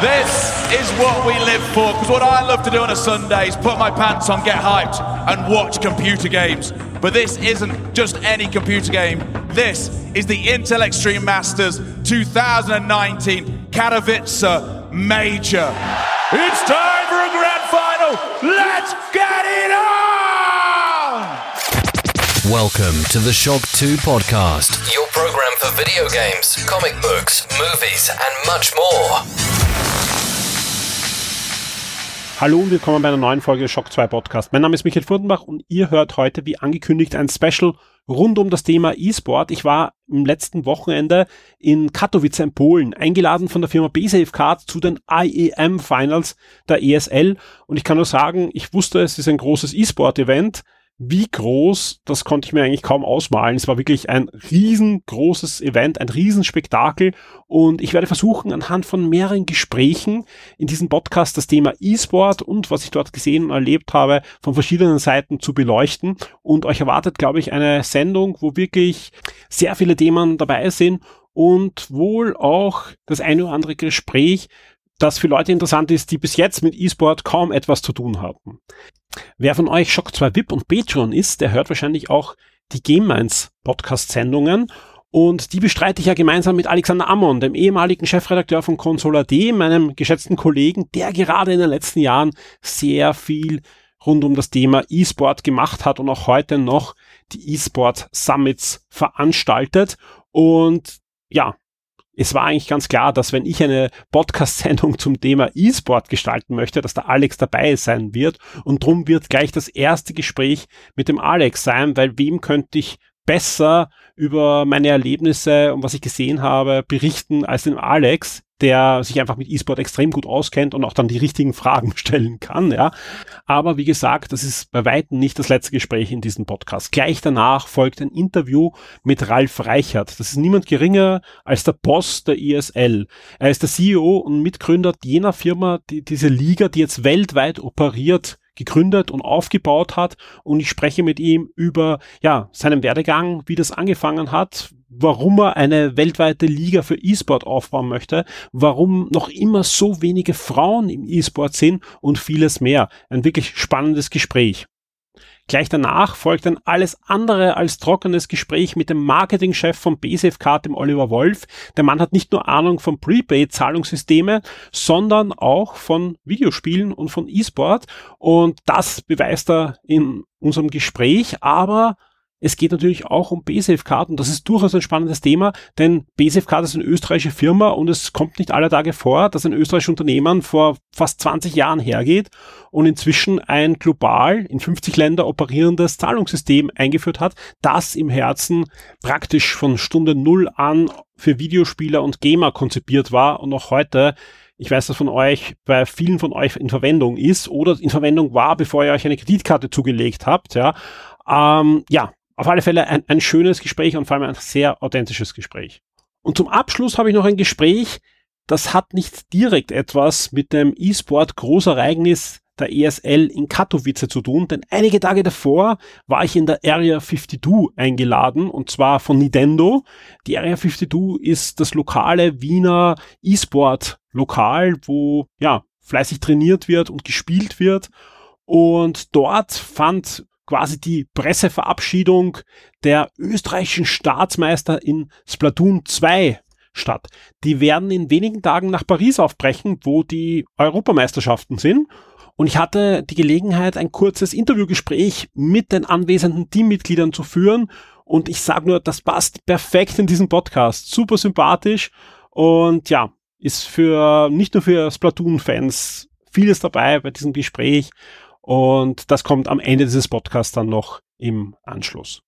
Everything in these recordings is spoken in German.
This is what we live for, because what I love to do on a Sunday is put my pants on, get hyped, and watch computer games. But this isn't just any computer game. This is the Intel Extreme Masters 2019 Katowice Major. It's time for a grand final. Let's get it on! Welcome to the Shock 2 podcast, your program for video games, comic books, movies, and much more. Hallo und willkommen bei einer neuen Folge Shock 2 Podcast. Mein Name ist Michael Furtenbach und ihr hört heute, wie angekündigt, ein Special rund um das Thema E-Sport. Ich war im letzten Wochenende in Katowice in Polen, eingeladen von der Firma BSafeCard zu den IEM Finals der ESL und ich kann nur sagen, ich wusste, es ist ein großes E-Sport-Event wie groß, das konnte ich mir eigentlich kaum ausmalen. Es war wirklich ein riesengroßes Event, ein Riesenspektakel und ich werde versuchen, anhand von mehreren Gesprächen in diesem Podcast das Thema E-Sport und was ich dort gesehen und erlebt habe, von verschiedenen Seiten zu beleuchten und euch erwartet, glaube ich, eine Sendung, wo wirklich sehr viele Themen dabei sind und wohl auch das eine oder andere Gespräch, das für Leute interessant ist, die bis jetzt mit E-Sport kaum etwas zu tun hatten. Wer von euch Shock 2 VIP und Patreon ist, der hört wahrscheinlich auch die Game Minds Podcast-Sendungen. Und die bestreite ich ja gemeinsam mit Alexander Ammon, dem ehemaligen Chefredakteur von Console.at, meinem geschätzten Kollegen, der gerade in den letzten Jahren sehr viel rund um das Thema E-Sport gemacht hat und auch heute noch die E-Sport Summits veranstaltet. Und ja, es war eigentlich ganz klar, dass wenn ich eine Podcast-Sendung zum Thema E-Sport gestalten möchte, dass der Alex dabei sein wird. Und drum wird gleich das erste Gespräch mit dem Alex sein, weil wem könnte ich besser über meine Erlebnisse und was ich gesehen habe berichten als dem Alex, der sich einfach mit E-Sport extrem gut auskennt und auch dann die richtigen Fragen stellen kann, ja. Aber wie gesagt, das ist bei weitem nicht das letzte Gespräch in diesem Podcast. Gleich danach folgt ein Interview mit Ralf Reichert. Das ist niemand geringer als der Boss der ESL. Er ist der CEO und Mitgründer jener Firma, die diese Liga, die jetzt weltweit operiert, gegründet und aufgebaut hat und ich spreche mit ihm über ja seinen Werdegang, wie das angefangen hat, warum er eine weltweite Liga für E-Sport aufbauen möchte, warum noch immer so wenige Frauen im E-Sport sind und vieles mehr. Ein wirklich spannendes Gespräch. Gleich danach folgt ein alles andere als trockenes Gespräch mit dem Marketingchef von BSFCard, dem Oliver Wolf. Der Mann hat nicht nur Ahnung von Prepaid-Zahlungssysteme, sondern auch von Videospielen und von E-Sport. Und das beweist er in unserem Gespräch, aber es geht natürlich auch um BSF-Card und das ist durchaus ein spannendes Thema, denn BSF-Card ist eine österreichische Firma und es kommt nicht alle Tage vor, dass ein österreichisches Unternehmen vor fast 20 Jahren hergeht und inzwischen ein global in 50 Länder operierendes Zahlungssystem eingeführt hat, das im Herzen praktisch von Stunde Null an für Videospieler und Gamer konzipiert war und auch heute ich weiß, dass von euch bei vielen von euch in Verwendung ist oder in Verwendung war, bevor ihr euch eine Kreditkarte zugelegt habt. Ja, ähm, ja auf alle Fälle ein, ein schönes Gespräch und vor allem ein sehr authentisches Gespräch. Und zum Abschluss habe ich noch ein Gespräch, das hat nicht direkt etwas mit dem E-Sport Großereignis der ESL in Katowice zu tun, denn einige Tage davor war ich in der Area 52 eingeladen und zwar von Nintendo. Die Area 52 ist das lokale Wiener E-Sport Lokal, wo ja fleißig trainiert wird und gespielt wird und dort fand quasi die Presseverabschiedung der österreichischen Staatsmeister in Splatoon 2 statt. Die werden in wenigen Tagen nach Paris aufbrechen, wo die Europameisterschaften sind. Und ich hatte die Gelegenheit, ein kurzes Interviewgespräch mit den anwesenden Teammitgliedern zu führen. Und ich sage nur, das passt perfekt in diesen Podcast. Super sympathisch. Und ja, ist für, nicht nur für Splatoon-Fans vieles dabei bei diesem Gespräch. Und das kommt am Ende dieses Podcasts dann noch im Anschluss.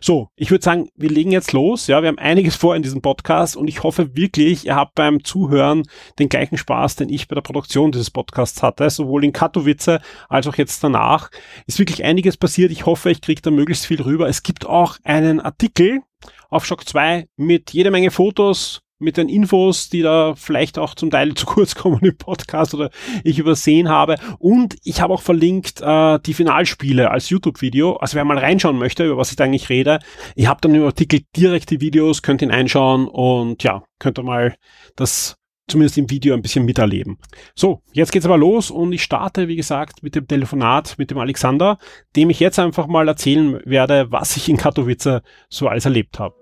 So, ich würde sagen, wir legen jetzt los. Ja, wir haben einiges vor in diesem Podcast und ich hoffe wirklich, ihr habt beim Zuhören den gleichen Spaß, den ich bei der Produktion dieses Podcasts hatte, sowohl in Katowice als auch jetzt danach. Ist wirklich einiges passiert. Ich hoffe, ich kriege da möglichst viel rüber. Es gibt auch einen Artikel auf Shock 2 mit jede Menge Fotos, mit den Infos, die da vielleicht auch zum Teil zu kurz kommen im Podcast oder ich übersehen habe. Und ich habe auch verlinkt äh, die Finalspiele als YouTube-Video. Also wer mal reinschauen möchte, über was ich da eigentlich rede, ich habe dann im Artikel direkt die Videos, könnt ihn einschauen und ja, könnt ihr mal das zumindest im Video ein bisschen miterleben. So, jetzt geht's aber los und ich starte, wie gesagt, mit dem Telefonat mit dem Alexander, dem ich jetzt einfach mal erzählen werde, was ich in Katowice so alles erlebt habe.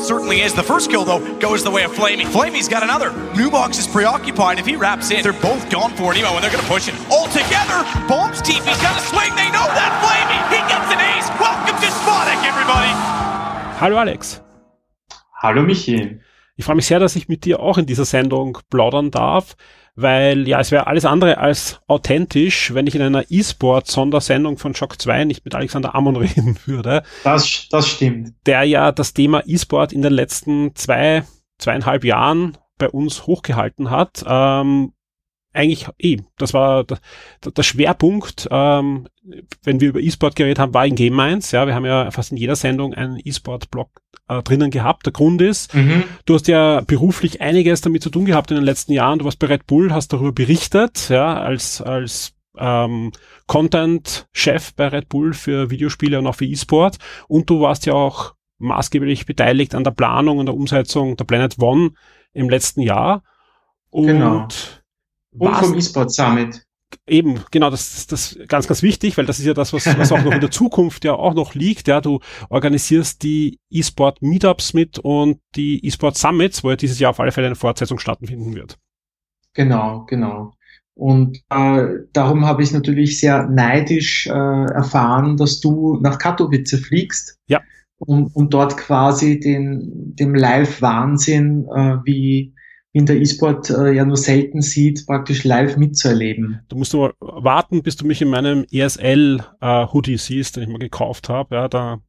Certainly is. The first kill, though, goes the way of Flamey. Flamey's got another. Nubox is preoccupied. If he wraps in, they're both gone for an emo, and they're going to push it all together. Bombs deep. He's got a swing. They know that. Flamey, he gets an ace. Welcome to Spottic, everybody. Hallo Alex. Hallo Michi. Ich freue mich sehr, dass ich mit dir auch in dieser Sendung plaudern darf weil ja, es wäre alles andere als authentisch, wenn ich in einer E-Sport-Sondersendung von Shock 2 nicht mit Alexander Amon reden würde. Das, das stimmt. Der ja das Thema E-Sport in den letzten zwei, zweieinhalb Jahren bei uns hochgehalten hat. Ähm, eigentlich eh, das war der, der Schwerpunkt, ähm, wenn wir über E-Sport geredet haben, war in Game Minds. Ja, wir haben ja fast in jeder Sendung einen E-Sport-Blog äh, drinnen gehabt. Der Grund ist, mhm. du hast ja beruflich einiges damit zu tun gehabt in den letzten Jahren. Du warst bei Red Bull, hast darüber berichtet, ja, als, als ähm, Content-Chef bei Red Bull für Videospiele und auch für E-Sport. Und du warst ja auch maßgeblich beteiligt an der Planung und der Umsetzung der Planet One im letzten Jahr. Und genau. Und vom E-Sport Summit. Eben, genau, das ist das ganz, ganz wichtig, weil das ist ja das, was, was auch noch in der Zukunft ja auch noch liegt. Ja, du organisierst die E-Sport Meetups mit und die E-Sport Summits, wo ja dieses Jahr auf alle Fälle eine Fortsetzung stattfinden wird. Genau, genau. Und äh, darum habe ich natürlich sehr neidisch äh, erfahren, dass du nach Katowice fliegst. Ja. Um, um dort quasi den, dem Live-Wahnsinn, äh, wie in der E-Sport äh, ja nur selten sieht, praktisch live mitzuerleben. Du musst nur warten, bis du mich in meinem ESL äh, Hoodie siehst, den ich mal gekauft habe. Ja, da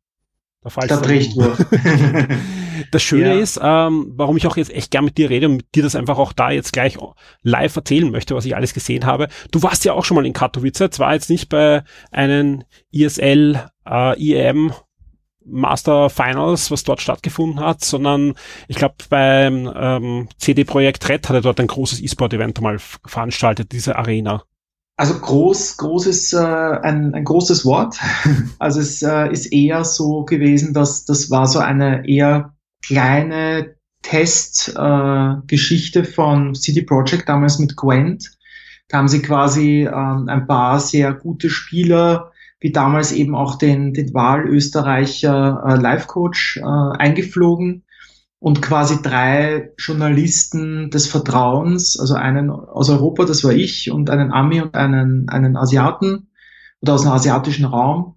da, da bricht durch. das Schöne ja. ist, ähm, warum ich auch jetzt echt gern mit dir rede und mit dir das einfach auch da jetzt gleich live erzählen möchte, was ich alles gesehen habe. Du warst ja auch schon mal in Katowice, zwar jetzt nicht bei einem ESL äh, IEM Master Finals, was dort stattgefunden hat, sondern ich glaube beim ähm, CD Projekt Red hat er dort ein großes E-Sport-Event mal veranstaltet, diese Arena. Also groß, groß ist äh, ein, ein großes Wort. Also es äh, ist eher so gewesen, dass das war so eine eher kleine Testgeschichte äh, von CD Projekt damals mit Gwent. Da haben sie quasi ähm, ein paar sehr gute Spieler wie damals eben auch den, den Wahlösterreicher äh, Life-Coach äh, eingeflogen und quasi drei Journalisten des Vertrauens, also einen aus Europa, das war ich, und einen Ami und einen, einen Asiaten oder aus dem asiatischen Raum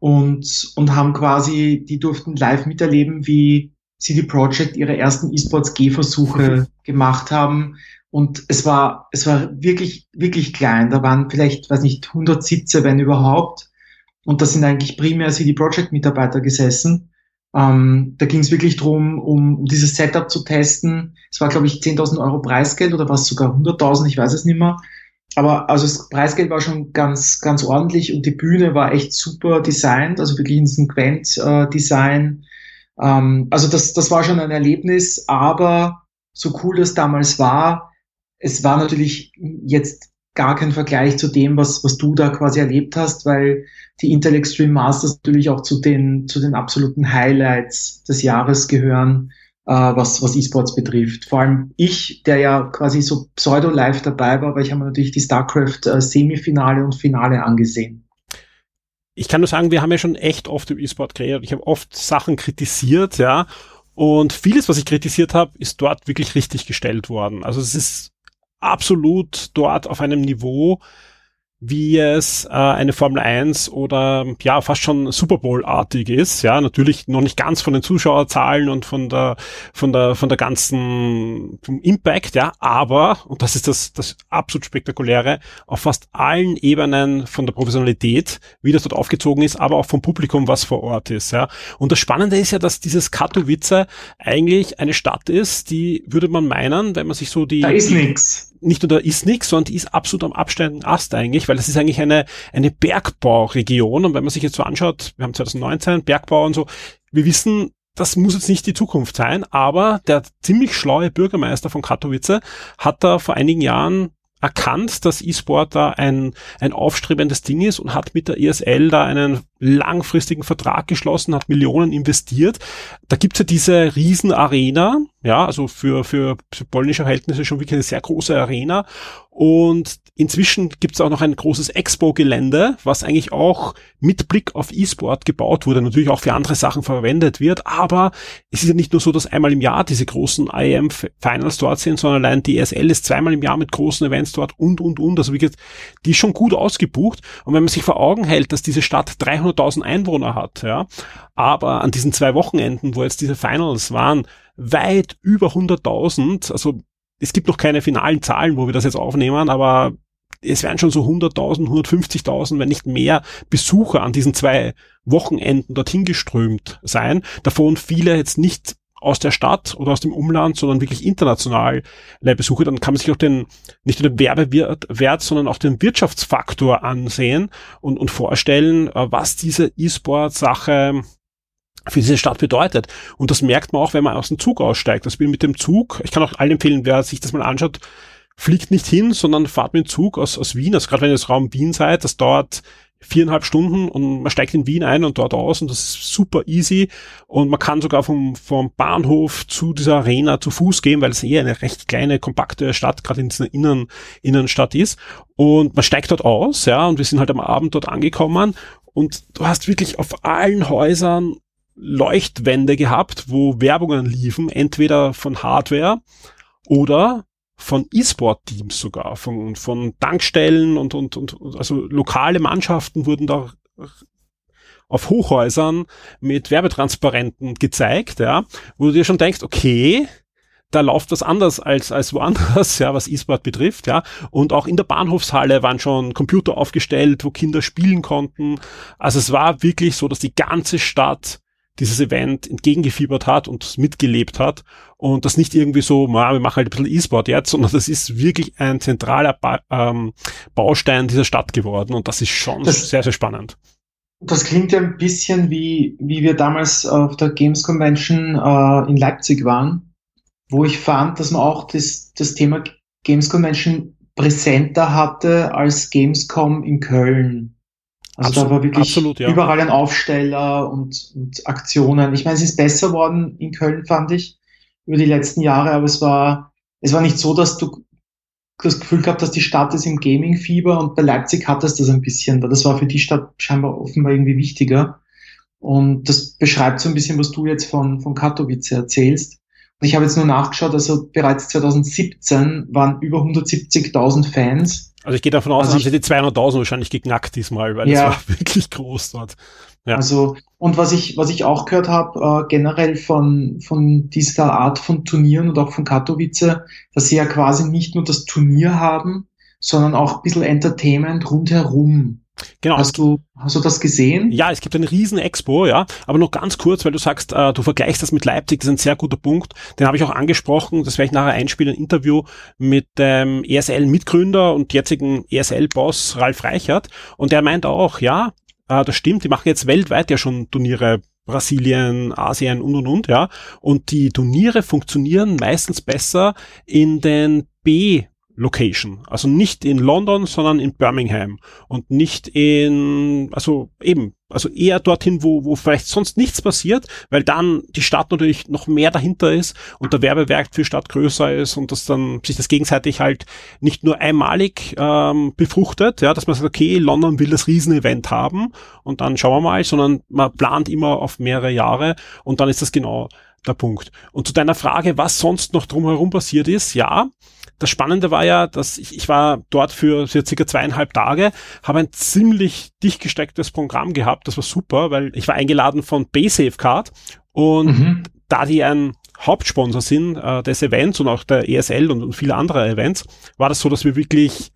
und, und haben quasi, die durften live miterleben, wie CD Projekt ihre ersten E-Sports G-Versuche gemacht haben. Und es war, es war wirklich, wirklich klein. Da waren vielleicht, weiß nicht, 100 Sitze, wenn überhaupt. Und da sind eigentlich primär CD Projekt Mitarbeiter gesessen. Ähm, da ging es wirklich drum, um, dieses Setup zu testen. Es war, glaube ich, 10.000 Euro Preisgeld oder was sogar 100.000, ich weiß es nicht mehr. Aber also das Preisgeld war schon ganz, ganz ordentlich und die Bühne war echt super designt, also wirklich in diesem Quent-Design. Äh, ähm, also das, das war schon ein Erlebnis, aber so cool das damals war, es war natürlich jetzt gar kein Vergleich zu dem, was, was du da quasi erlebt hast, weil die Intel Extreme Masters natürlich auch zu den, zu den absoluten Highlights des Jahres gehören, äh, was, was E-Sports betrifft. Vor allem ich, der ja quasi so pseudo-live dabei war, weil ich habe natürlich die StarCraft äh, Semifinale und Finale angesehen. Ich kann nur sagen, wir haben ja schon echt oft im E-Sport geredet. Ich habe oft Sachen kritisiert, ja. Und vieles, was ich kritisiert habe, ist dort wirklich richtig gestellt worden. Also es ist absolut dort auf einem Niveau, wie es äh, eine Formel 1 oder ja fast schon Super Bowl-artig ist. Ja, natürlich noch nicht ganz von den Zuschauerzahlen und von der von der von der ganzen vom Impact, ja, aber und das ist das das absolut spektakuläre auf fast allen Ebenen von der Professionalität, wie das dort aufgezogen ist, aber auch vom Publikum, was vor Ort ist. Ja, und das Spannende ist ja, dass dieses Katowice eigentlich eine Stadt ist, die würde man meinen, wenn man sich so die da ist nix nicht nur da ist nichts, sondern die ist absolut am absteigenden Ast eigentlich, weil das ist eigentlich eine, eine Bergbauregion. Und wenn man sich jetzt so anschaut, wir haben 2019 Bergbau und so, wir wissen, das muss jetzt nicht die Zukunft sein, aber der ziemlich schlaue Bürgermeister von Katowice hat da vor einigen Jahren erkannt, dass E-Sport da ein, ein aufstrebendes Ding ist und hat mit der ESL da einen langfristigen Vertrag geschlossen, hat Millionen investiert. Da gibt's ja diese Riesenarena, ja, also für, für, polnische Verhältnisse schon wirklich eine sehr große Arena. Und inzwischen gibt's auch noch ein großes Expo-Gelände, was eigentlich auch mit Blick auf E-Sport gebaut wurde, natürlich auch für andere Sachen verwendet wird. Aber es ist ja nicht nur so, dass einmal im Jahr diese großen IM-Finals dort sind, sondern allein die ESL ist zweimal im Jahr mit großen Events dort und, und, und. Also wie gesagt, die ist schon gut ausgebucht. Und wenn man sich vor Augen hält, dass diese Stadt 300.000 Einwohner hat, ja, aber an diesen zwei Wochenenden, wo jetzt diese Finals waren, weit über 100.000, also es gibt noch keine finalen Zahlen, wo wir das jetzt aufnehmen, aber es werden schon so 100.000, 150.000, wenn nicht mehr Besucher an diesen zwei Wochenenden dorthin geströmt sein. Davon viele jetzt nicht aus der Stadt oder aus dem Umland, sondern wirklich international Besucher, dann kann man sich auch den, nicht nur den Werbewert, sondern auch den Wirtschaftsfaktor ansehen und, und vorstellen, äh, was diese E-Sport-Sache für diese Stadt bedeutet. Und das merkt man auch, wenn man aus dem Zug aussteigt. Das bin mit dem Zug, ich kann auch allen empfehlen, wer sich das mal anschaut, fliegt nicht hin, sondern fahrt mit dem Zug aus, aus Wien. Also gerade wenn ihr das Raum Wien seid, das dauert viereinhalb Stunden und man steigt in Wien ein und dort aus und das ist super easy. Und man kann sogar vom, vom Bahnhof zu dieser Arena zu Fuß gehen, weil es eher eine recht kleine, kompakte Stadt, gerade in dieser Innen, Innenstadt ist. Und man steigt dort aus, ja, und wir sind halt am Abend dort angekommen. Und du hast wirklich auf allen Häusern Leuchtwände gehabt, wo Werbungen liefen, entweder von Hardware oder von E-Sport-Teams sogar, von, von Tankstellen und, und, und, also lokale Mannschaften wurden da auf Hochhäusern mit Werbetransparenten gezeigt, ja, wo du dir schon denkst, okay, da läuft was anders als, als woanders, ja, was E-Sport betrifft, ja. Und auch in der Bahnhofshalle waren schon Computer aufgestellt, wo Kinder spielen konnten. Also es war wirklich so, dass die ganze Stadt dieses Event entgegengefiebert hat und mitgelebt hat und das nicht irgendwie so, ma, wir machen halt ein bisschen E-Sport jetzt, sondern das ist wirklich ein zentraler ba ähm, Baustein dieser Stadt geworden und das ist schon das, sehr, sehr spannend. Das klingt ja ein bisschen wie, wie wir damals auf der Games Convention äh, in Leipzig waren, wo ich fand, dass man auch das, das Thema Games Convention präsenter hatte als Gamescom in Köln. Also absolut, da war wirklich absolut, ja. überall ein Aufsteller und, und Aktionen. Ich meine, es ist besser worden in Köln, fand ich, über die letzten Jahre, aber es war, es war nicht so, dass du das Gefühl gehabt hast, die Stadt ist im Gaming-Fieber und bei Leipzig hattest das ein bisschen, weil das war für die Stadt scheinbar offenbar irgendwie wichtiger. Und das beschreibt so ein bisschen, was du jetzt von, von Katowice erzählst. Und ich habe jetzt nur nachgeschaut, also bereits 2017 waren über 170.000 Fans also ich gehe davon aus, also haben sie die 200.000 wahrscheinlich geknackt diesmal, weil ja. das war wirklich groß dort. Ja. Also und was ich was ich auch gehört habe äh, generell von von dieser Art von Turnieren und auch von Katowice, dass sie ja quasi nicht nur das Turnier haben, sondern auch ein bisschen Entertainment rundherum. Genau. Hast du, hast du das gesehen? Ja, es gibt eine riesen Expo, ja. Aber noch ganz kurz, weil du sagst, äh, du vergleichst das mit Leipzig, das ist ein sehr guter Punkt. Den habe ich auch angesprochen, das werde ich nachher einspielen, ein Interview mit dem ESL-Mitgründer und jetzigen ESL-Boss Ralf Reichert. Und der meint auch, ja, äh, das stimmt, die machen jetzt weltweit ja schon Turniere Brasilien, Asien und und und, ja. Und die Turniere funktionieren meistens besser in den B Location. Also nicht in London, sondern in Birmingham und nicht in, also eben, also eher dorthin, wo, wo vielleicht sonst nichts passiert, weil dann die Stadt natürlich noch mehr dahinter ist und der Werbewerk für Stadt größer ist und das dann sich das gegenseitig halt nicht nur einmalig ähm, befruchtet, ja, dass man sagt, okay, London will das Riesenevent haben und dann schauen wir mal, sondern man plant immer auf mehrere Jahre und dann ist das genau der Punkt. Und zu deiner Frage, was sonst noch drumherum passiert ist, ja, das Spannende war ja, dass ich, ich war dort für, für circa zweieinhalb Tage, habe ein ziemlich dicht gestecktes Programm gehabt. Das war super, weil ich war eingeladen von BaySafeCard und mhm. da die ein Hauptsponsor sind äh, des Events und auch der ESL und, und viele andere Events, war das so, dass wir wirklich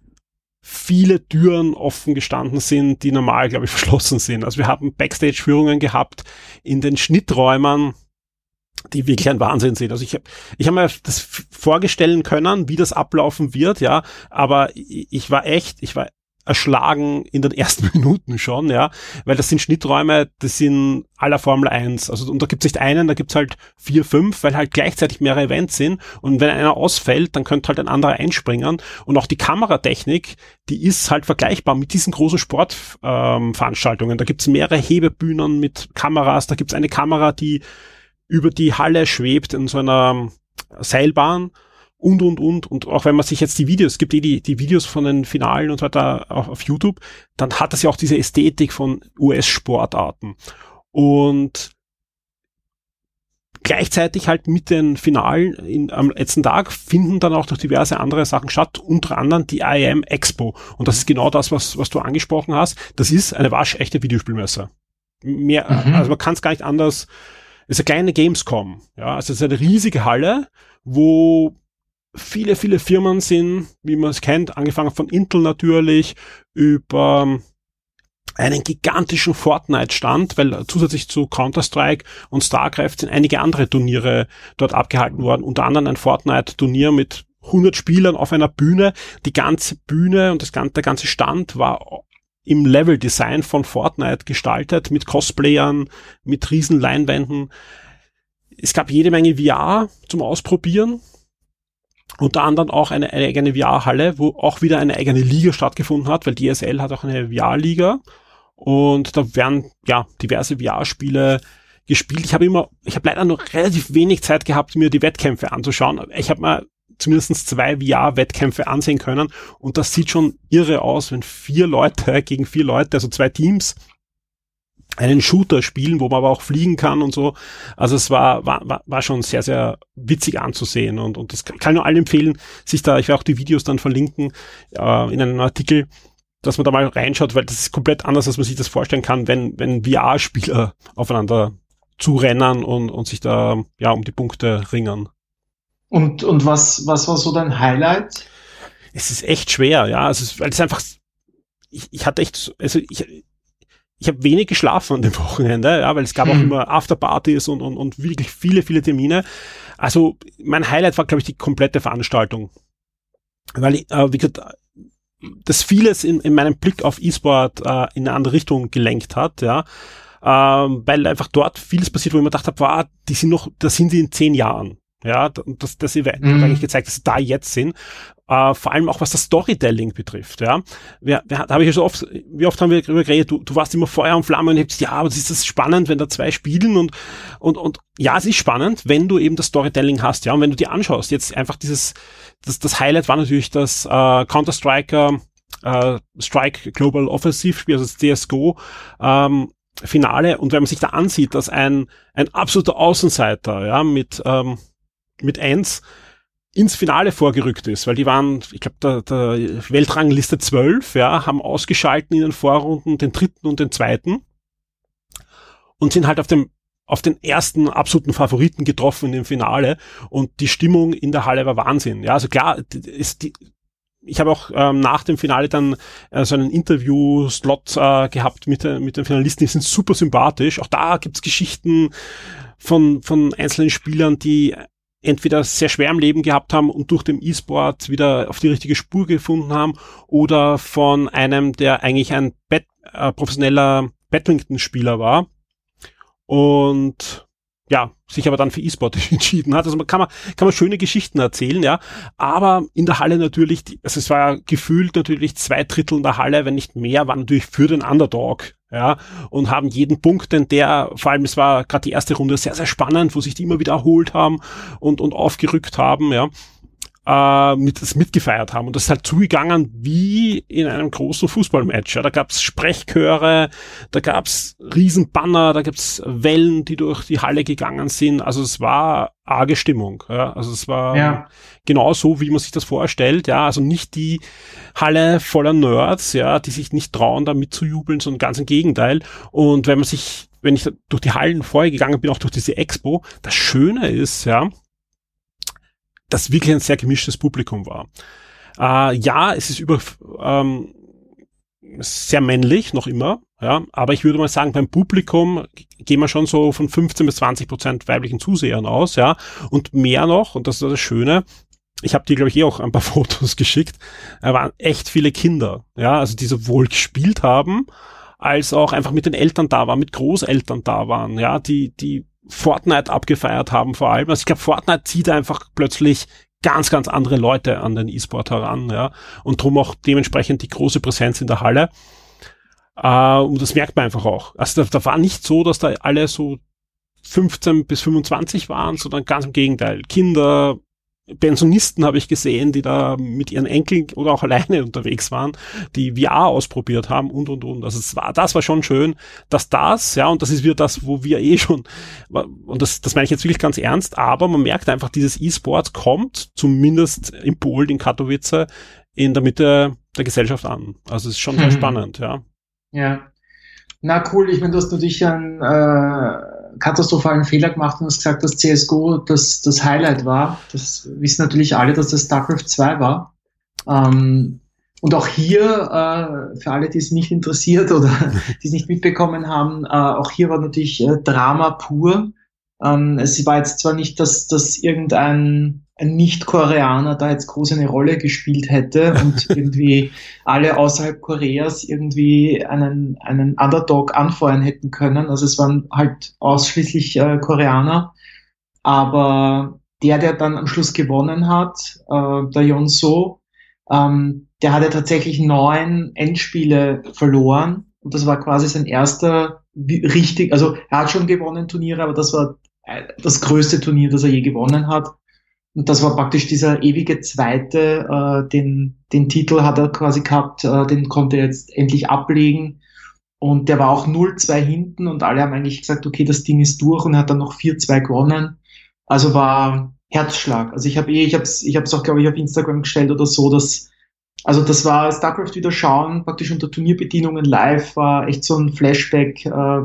viele Türen offen gestanden sind, die normal, glaube ich, verschlossen sind. Also wir haben Backstage-Führungen gehabt in den Schnitträumen die wirklich ein Wahnsinn sind. Also ich habe ich hab mir das vorstellen können, wie das ablaufen wird, ja, aber ich war echt, ich war erschlagen in den ersten Minuten schon, ja, weil das sind Schnitträume, das sind aller Formel 1. Also und da gibt es nicht einen, da gibt es halt vier, fünf, weil halt gleichzeitig mehrere Events sind und wenn einer ausfällt, dann könnte halt ein anderer einspringen und auch die Kameratechnik, die ist halt vergleichbar mit diesen großen Sportveranstaltungen. Ähm, da gibt es mehrere Hebebühnen mit Kameras, da gibt es eine Kamera, die über die Halle schwebt in so einer Seilbahn und, und, und. Und auch wenn man sich jetzt die Videos, es gibt eh die, die Videos von den Finalen und so weiter auf, auf YouTube, dann hat das ja auch diese Ästhetik von US-Sportarten. Und gleichzeitig halt mit den Finalen in, am letzten Tag finden dann auch noch diverse andere Sachen statt, unter anderem die IAM Expo. Und das ist genau das, was, was du angesprochen hast. Das ist eine waschechte Videospielmesse. Mehr, mhm. also man kann es gar nicht anders. Ist eine kleine Gamescom. Ja, also es ist eine riesige Halle, wo viele, viele Firmen sind, wie man es kennt, angefangen von Intel natürlich, über ähm, einen gigantischen Fortnite-Stand, weil zusätzlich zu Counter-Strike und StarCraft sind einige andere Turniere dort abgehalten worden, unter anderem ein Fortnite-Turnier mit 100 Spielern auf einer Bühne. Die ganze Bühne und das, der ganze Stand war im Level-Design von Fortnite gestaltet, mit Cosplayern, mit riesen Leinwänden. Es gab jede Menge VR zum Ausprobieren unter anderem auch eine, eine eigene VR-Halle, wo auch wieder eine eigene Liga stattgefunden hat, weil DSL hat auch eine VR-Liga und da werden ja diverse VR-Spiele gespielt. Ich habe immer, ich habe leider nur relativ wenig Zeit gehabt, mir die Wettkämpfe anzuschauen. Ich habe mal zumindest zwei VR-Wettkämpfe ansehen können und das sieht schon irre aus, wenn vier Leute gegen vier Leute, also zwei Teams, einen Shooter spielen, wo man aber auch fliegen kann und so. Also es war, war, war schon sehr, sehr witzig anzusehen und, und das kann nur allen empfehlen, sich da, ich werde auch die Videos dann verlinken äh, in einem Artikel, dass man da mal reinschaut, weil das ist komplett anders, als man sich das vorstellen kann, wenn, wenn VR-Spieler aufeinander zurennen und, und sich da ja um die Punkte ringen. Und, und was, was war so dein Highlight? Es ist echt schwer, ja. Also, weil es einfach, ich, ich hatte echt, also ich, ich habe wenig geschlafen an dem Wochenende, ja, weil es gab hm. auch immer Afterpartys und, und, und wirklich viele, viele Termine. Also mein Highlight war, glaube ich, die komplette Veranstaltung. Weil ich, äh, wie gesagt, das vieles in, in meinem Blick auf E-Sport äh, in eine andere Richtung gelenkt hat, ja. Ähm, weil einfach dort vieles passiert, wo ich mir gedacht habe, wow, die sind noch, da sind sie in zehn Jahren. Ja, das, das Event mhm. hat eigentlich gezeigt, dass sie da jetzt sind. Uh, vor allem auch was das Storytelling betrifft, ja. Wir, wir, da habe ich ja so oft, wie oft haben wir darüber geredet, du, du warst immer Feuer und Flamme und hast ja, aber ist das spannend, wenn da zwei spielen und, und, und ja, es ist spannend, wenn du eben das Storytelling hast, ja. Und wenn du dir anschaust, jetzt einfach dieses, das, das Highlight war natürlich das uh, Counter-Striker uh, Strike Global Offensive Spiel, also das CSGO, ähm, Finale. Und wenn man sich da ansieht, dass ein, ein absoluter Außenseiter, ja, mit, ähm, mit eins ins Finale vorgerückt ist, weil die waren, ich glaube, der, der Weltrangliste 12, ja, haben ausgeschalten in den Vorrunden den dritten und den zweiten und sind halt auf dem auf den ersten absoluten Favoriten getroffen dem Finale und die Stimmung in der Halle war Wahnsinn. Ja, also klar, ist die, ich habe auch ähm, nach dem Finale dann äh, so einen Interview-Slot äh, gehabt mit, äh, mit den Finalisten, die sind super sympathisch. Auch da gibt's Geschichten von, von einzelnen Spielern, die entweder sehr schwer im Leben gehabt haben und durch den E-Sport wieder auf die richtige Spur gefunden haben oder von einem, der eigentlich ein Bet äh, professioneller Badminton-Spieler war. Und ja, sich aber dann für E-Sport entschieden hat. Also man kann man, kann man schöne Geschichten erzählen, ja. Aber in der Halle natürlich, also es war gefühlt natürlich zwei Drittel in der Halle, wenn nicht mehr, war natürlich für den Underdog, ja. Und haben jeden Punkt, denn der, vor allem es war gerade die erste Runde sehr, sehr spannend, wo sich die immer wieder erholt haben und, und aufgerückt haben, ja äh, mit, das mitgefeiert haben. Und das ist halt zugegangen wie in einem großen Fußballmatch. Ja. Da gab's Sprechchöre, da gab's Riesenbanner, da gab's Wellen, die durch die Halle gegangen sind. Also es war arge Stimmung. Ja. Also es war ja. genau so, wie man sich das vorstellt. Ja, also nicht die Halle voller Nerds, ja, die sich nicht trauen, da mitzujubeln, sondern ganz im Gegenteil. Und wenn man sich wenn ich durch die Hallen vorher gegangen bin, auch durch diese Expo, das Schöne ist, ja, das wirklich ein sehr gemischtes Publikum war. Äh, ja, es ist über ähm, sehr männlich noch immer, ja, aber ich würde mal sagen, beim Publikum gehen wir schon so von 15 bis 20 Prozent weiblichen Zusehern aus, ja, und mehr noch, und das ist das Schöne, ich habe dir, glaube ich, eh auch ein paar Fotos geschickt, da waren echt viele Kinder, ja, also die sowohl gespielt haben, als auch einfach mit den Eltern da waren, mit Großeltern da waren, ja, die, die Fortnite abgefeiert haben vor allem. Also ich glaube, Fortnite zieht einfach plötzlich ganz, ganz andere Leute an den E-Sport heran, ja, und drum auch dementsprechend die große Präsenz in der Halle. Äh, und das merkt man einfach auch. Also da, da war nicht so, dass da alle so 15 bis 25 waren, sondern ganz im Gegenteil. Kinder, Pensionisten habe ich gesehen, die da mit ihren Enkeln oder auch alleine unterwegs waren, die VR ausprobiert haben und und und. Also es war, das war schon schön, dass das, ja, und das ist wieder das, wo wir eh schon, und das, das meine ich jetzt wirklich ganz ernst, aber man merkt einfach, dieses E-Sport kommt zumindest im Pool in Katowice in der Mitte der Gesellschaft an. Also es ist schon sehr mhm. spannend, ja. Ja. Na cool, ich meine, du hast natürlich einen äh, katastrophalen Fehler gemacht und hast gesagt, dass CSGO das, das Highlight war. Das wissen natürlich alle, dass das StarCraft 2 war. Ähm, und auch hier, äh, für alle, die es nicht interessiert oder die es nicht mitbekommen haben, äh, auch hier war natürlich äh, Drama pur. Ähm, es war jetzt zwar nicht, dass, dass irgendein ein Nicht-Koreaner da jetzt groß eine Rolle gespielt hätte und irgendwie alle außerhalb Koreas irgendwie einen, einen Underdog anfeuern hätten können. Also es waren halt ausschließlich äh, Koreaner. Aber der, der dann am Schluss gewonnen hat, äh, der Jon So, ähm, der hatte tatsächlich neun Endspiele verloren. Und das war quasi sein erster richtig, also er hat schon gewonnen Turniere, aber das war äh, das größte Turnier, das er je gewonnen hat. Und das war praktisch dieser ewige Zweite, äh, den, den Titel hat er quasi gehabt, äh, den konnte er jetzt endlich ablegen. Und der war auch 0-2 hinten und alle haben eigentlich gesagt, okay, das Ding ist durch und hat dann noch 4-2 gewonnen. Also war Herzschlag. Also ich habe eh, ich habe es ich hab's auch, glaube ich, auf Instagram gestellt oder so, dass also das war StarCraft wieder schauen, praktisch unter Turnierbedienungen live, war echt so ein Flashback äh,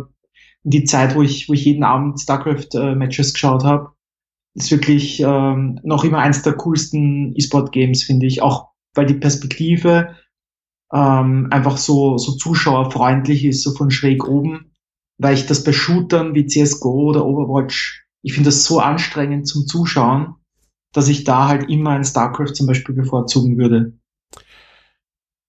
in die Zeit, wo ich, wo ich jeden Abend StarCraft-Matches äh, geschaut habe ist wirklich ähm, noch immer eins der coolsten E-Sport-Games, finde ich. Auch weil die Perspektive ähm, einfach so, so zuschauerfreundlich ist, so von schräg oben. Weil ich das bei Shootern wie CSGO oder Overwatch, ich finde das so anstrengend zum Zuschauen, dass ich da halt immer ein StarCraft zum Beispiel bevorzugen würde.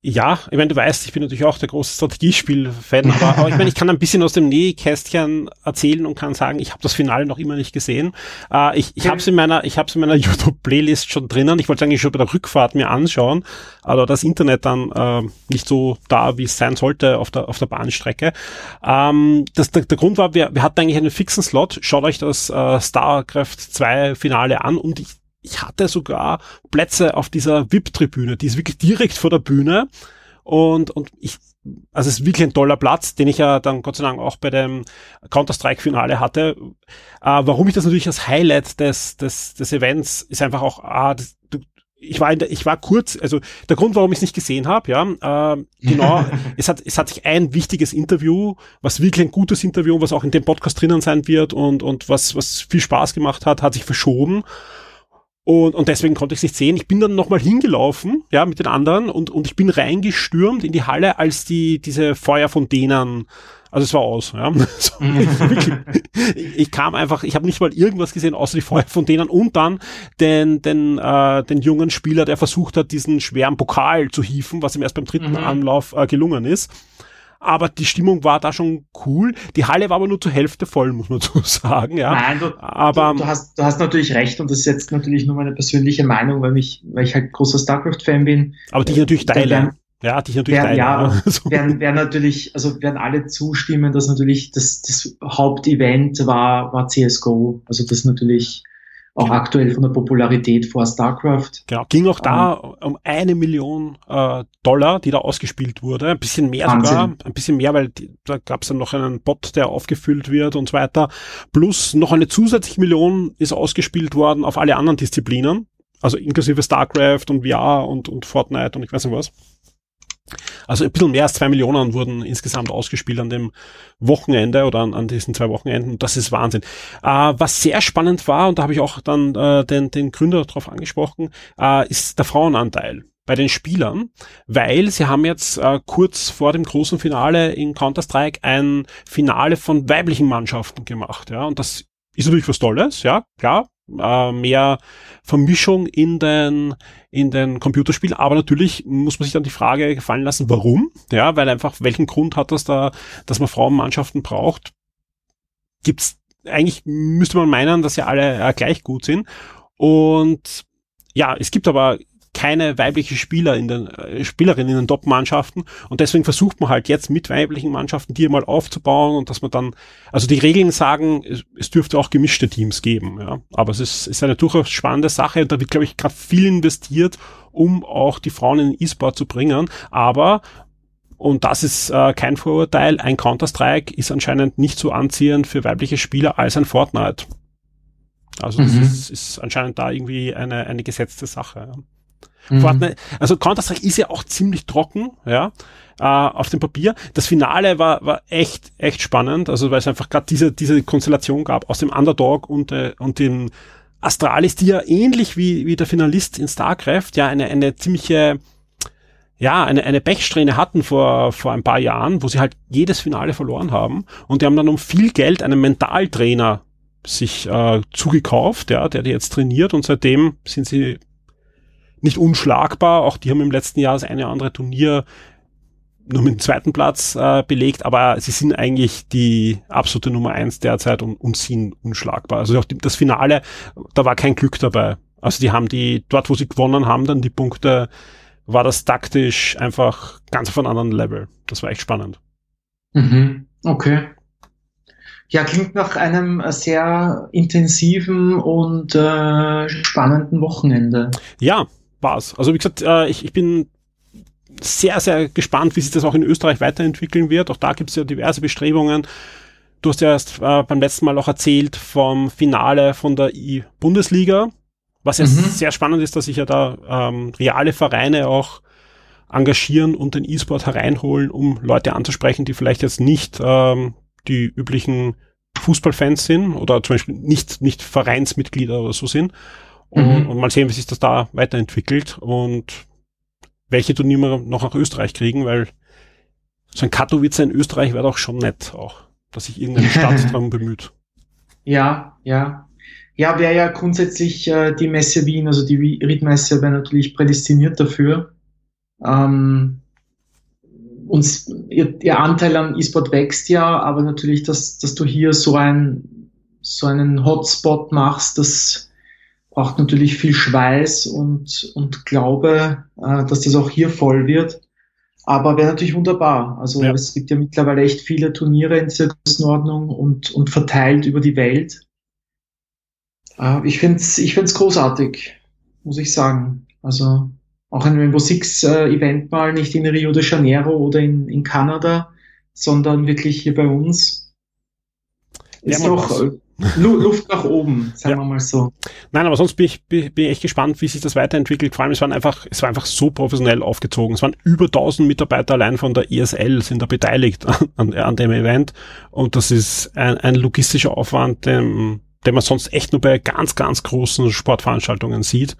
Ja, ich meine, du weißt, ich bin natürlich auch der große Strategiespiel-Fan, aber, aber, ich meine, ich kann ein bisschen aus dem Nähkästchen erzählen und kann sagen, ich habe das Finale noch immer nicht gesehen. Äh, ich ich habe es in meiner, ich habe in meiner YouTube-Playlist schon drinnen. Ich wollte eigentlich schon bei der Rückfahrt mir anschauen, aber das Internet dann äh, nicht so da, wie es sein sollte auf der auf der Bahnstrecke. Ähm, das, der, der Grund war, wir, wir hatten eigentlich einen fixen Slot. Schaut euch das äh, StarCraft 2 Finale an und ich ich hatte sogar Plätze auf dieser VIP-Tribüne, die ist wirklich direkt vor der Bühne. Und, und ich, also es ist wirklich ein toller Platz, den ich ja dann Gott sei Dank auch bei dem Counter-Strike-Finale hatte. Äh, warum ich das natürlich als Highlight des, des, des Events ist einfach auch, ah, das, du, ich war in der, ich war kurz, also der Grund, warum ich es nicht gesehen habe, ja, äh, genau, es hat es hat sich ein wichtiges Interview, was wirklich ein gutes Interview, was auch in dem Podcast drinnen sein wird und und was was viel Spaß gemacht hat, hat sich verschoben und, und deswegen konnte ich es nicht sehen. Ich bin dann nochmal hingelaufen, ja, mit den anderen und, und ich bin reingestürmt in die Halle, als die, diese Feuerfontänen, also es war aus, ja. So, wirklich, ich kam einfach, ich habe nicht mal irgendwas gesehen, außer die Feuerfontänen und dann den, den, äh, den jungen Spieler, der versucht hat, diesen schweren Pokal zu hieven, was ihm erst beim dritten mhm. Anlauf äh, gelungen ist aber die Stimmung war da schon cool. Die Halle war aber nur zur Hälfte voll, muss man so sagen, ja. Nein, du, aber, du, du, hast, du hast natürlich recht und das ist jetzt natürlich nur meine persönliche Meinung, weil, mich, weil ich halt großer StarCraft-Fan bin. Aber die ich natürlich teile. Ja, die ich natürlich werden, teile. Ja, so. werden, werden natürlich, also werden alle zustimmen, dass natürlich das, das Hauptevent war, war CSGO. Also das natürlich auch genau. aktuell von der Popularität vor StarCraft. Genau, ging auch da um, ähm, um eine Million äh, Dollar, die da ausgespielt wurde. Ein bisschen mehr Wahnsinn. sogar, ein bisschen mehr, weil die, da gab es dann noch einen Bot, der aufgefüllt wird und so weiter. Plus noch eine zusätzliche Million ist ausgespielt worden auf alle anderen Disziplinen. Also inklusive StarCraft und VR und, und Fortnite und ich weiß nicht was. Also ein bisschen mehr als zwei Millionen wurden insgesamt ausgespielt an dem Wochenende oder an, an diesen zwei Wochenenden. Das ist Wahnsinn. Äh, was sehr spannend war, und da habe ich auch dann äh, den, den Gründer darauf angesprochen, äh, ist der Frauenanteil bei den Spielern, weil sie haben jetzt äh, kurz vor dem großen Finale in Counter-Strike ein Finale von weiblichen Mannschaften gemacht. Ja, und das ist natürlich was Tolles, ja, klar, äh, mehr Vermischung in den, in den Computerspielen. Aber natürlich muss man sich dann die Frage gefallen lassen, warum? Ja, weil einfach, welchen Grund hat das da, dass man Frauenmannschaften braucht? Gibt's, eigentlich müsste man meinen, dass ja alle äh, gleich gut sind. Und ja, es gibt aber keine weibliche Spieler in den äh, Spielerinnen in den Top-Mannschaften und deswegen versucht man halt jetzt mit weiblichen Mannschaften die mal aufzubauen und dass man dann, also die Regeln sagen, es, es dürfte auch gemischte Teams geben, ja, aber es ist, ist eine durchaus spannende Sache und da wird glaube ich gerade viel investiert, um auch die Frauen in den E-Sport zu bringen, aber und das ist äh, kein Vorurteil, ein Counter-Strike ist anscheinend nicht so anziehend für weibliche Spieler als ein Fortnite. Also das mhm. ist, ist anscheinend da irgendwie eine, eine gesetzte Sache. Mhm. Fortnite, also Counter-Strike ist ja auch ziemlich trocken, ja, äh, auf dem Papier. Das Finale war, war echt, echt spannend, also weil es einfach gerade diese, diese Konstellation gab aus dem Underdog und, äh, und dem Astralis, die ja ähnlich wie, wie der Finalist in StarCraft ja eine, eine ziemliche, ja, eine, eine Pechsträhne hatten vor, vor ein paar Jahren, wo sie halt jedes Finale verloren haben. Und die haben dann um viel Geld einen Mentaltrainer sich äh, zugekauft, ja, der die jetzt trainiert und seitdem sind sie nicht unschlagbar. Auch die haben im letzten Jahr das eine oder andere Turnier nur mit dem zweiten Platz äh, belegt, aber sie sind eigentlich die absolute Nummer eins derzeit und, und sind unschlagbar. Also auch die, das Finale, da war kein Glück dabei. Also die haben die, dort wo sie gewonnen haben, dann die Punkte, war das taktisch einfach ganz auf einem anderen Level. Das war echt spannend. Mhm. Okay. Ja, klingt nach einem sehr intensiven und äh, spannenden Wochenende. Ja, war's. Also wie gesagt, äh, ich, ich bin sehr, sehr gespannt, wie sich das auch in Österreich weiterentwickeln wird. Auch da gibt es ja diverse Bestrebungen. Du hast ja erst äh, beim letzten Mal auch erzählt vom Finale von der I-Bundesliga, was ja mhm. sehr spannend ist, dass sich ja da ähm, reale Vereine auch engagieren und den E-Sport hereinholen, um Leute anzusprechen, die vielleicht jetzt nicht ähm, die üblichen Fußballfans sind oder zum Beispiel nicht, nicht Vereinsmitglieder oder so sind. Und, mhm. und mal sehen, wie sich das da weiterentwickelt und welche Turniere noch nach Österreich kriegen, weil so ein Katowice in Österreich wäre doch schon nett auch, dass sich irgendeine Stadt darum bemüht. Ja, ja. Ja, wäre ja grundsätzlich äh, die Messe Wien, also die Riedmesse wäre natürlich prädestiniert dafür. Ähm, uns, ihr, ihr Anteil an E-Sport wächst ja, aber natürlich, dass, dass du hier so ein, so einen Hotspot machst, das braucht natürlich viel Schweiß und, und Glaube, äh, dass das auch hier voll wird. Aber wäre natürlich wunderbar. Also ja. es gibt ja mittlerweile echt viele Turniere in dieser Größenordnung und, und verteilt über die Welt. Äh, ich finde es ich find's großartig, muss ich sagen. Also auch ein Rainbow Six äh, Event mal nicht in Rio de Janeiro oder in, in Kanada, sondern wirklich hier bei uns. Ist ja, doch, Luft nach oben, sagen ja. wir mal so. Nein, aber sonst bin ich, bin, bin ich echt gespannt, wie sich das weiterentwickelt. Vor allem, es waren einfach, es war einfach so professionell aufgezogen. Es waren über 1000 Mitarbeiter allein von der ESL sind da beteiligt an, an dem Event. Und das ist ein, ein logistischer Aufwand, den, den man sonst echt nur bei ganz, ganz großen Sportveranstaltungen sieht.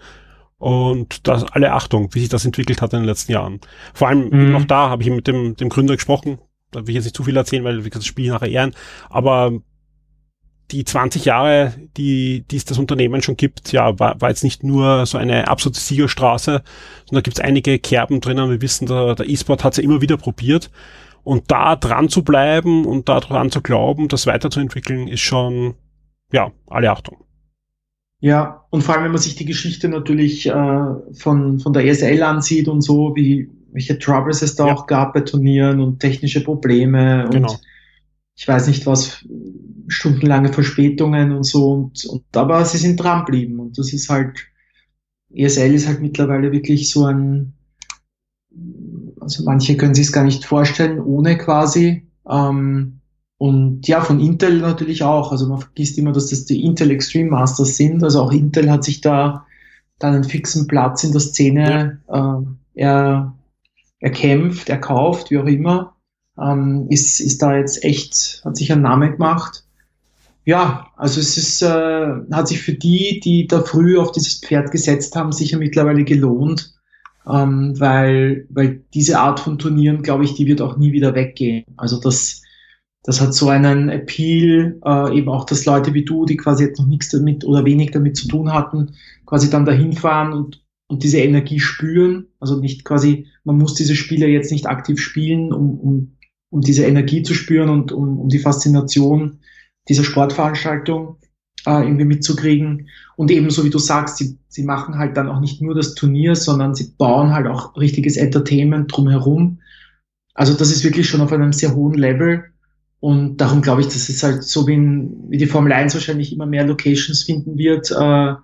Und das, alle Achtung, wie sich das entwickelt hat in den letzten Jahren. Vor allem mhm. noch da habe ich mit dem, dem Gründer gesprochen. Da will ich jetzt nicht zu viel erzählen, weil gesagt, das Spiel nachher ehren. Aber die 20 Jahre, die, die es das Unternehmen schon gibt, ja, war, war jetzt nicht nur so eine absolute Siegerstraße, sondern da gibt es einige Kerben drinnen. Wir wissen, der, der E-Sport hat es ja immer wieder probiert. Und da dran zu bleiben und da dran zu glauben, das weiterzuentwickeln, ist schon, ja, alle Achtung. Ja, und vor allem, wenn man sich die Geschichte natürlich äh, von, von der ESL ansieht und so, wie welche Troubles es da ja. auch gab bei Turnieren und technische Probleme und genau. ich weiß nicht was, stundenlange Verspätungen und so und, und aber sie sind dran geblieben und das ist halt ESL ist halt mittlerweile wirklich so ein also manche können sich es gar nicht vorstellen ohne quasi ähm, und ja von Intel natürlich auch also man vergisst immer dass das die Intel Extreme Masters sind also auch Intel hat sich da dann einen fixen Platz in der Szene ja. äh, er erkämpft erkauft wie auch immer ähm, ist, ist da jetzt echt, hat sich einen Namen gemacht ja, also es ist, äh, hat sich für die, die da früh auf dieses Pferd gesetzt haben, sicher mittlerweile gelohnt, ähm, weil, weil diese Art von Turnieren, glaube ich, die wird auch nie wieder weggehen. Also das, das hat so einen Appeal, äh, eben auch, dass Leute wie du, die quasi jetzt noch nichts damit oder wenig damit zu tun hatten, quasi dann dahin fahren und, und diese Energie spüren. Also nicht quasi, man muss diese Spiele jetzt nicht aktiv spielen, um, um, um diese Energie zu spüren und um, um die Faszination dieser Sportveranstaltung äh, irgendwie mitzukriegen. Und ebenso wie du sagst, sie, sie machen halt dann auch nicht nur das Turnier, sondern sie bauen halt auch richtiges Entertainment drumherum. Also das ist wirklich schon auf einem sehr hohen Level. Und darum glaube ich, dass es halt so wie, in, wie die Formel 1 wahrscheinlich immer mehr Locations finden wird äh,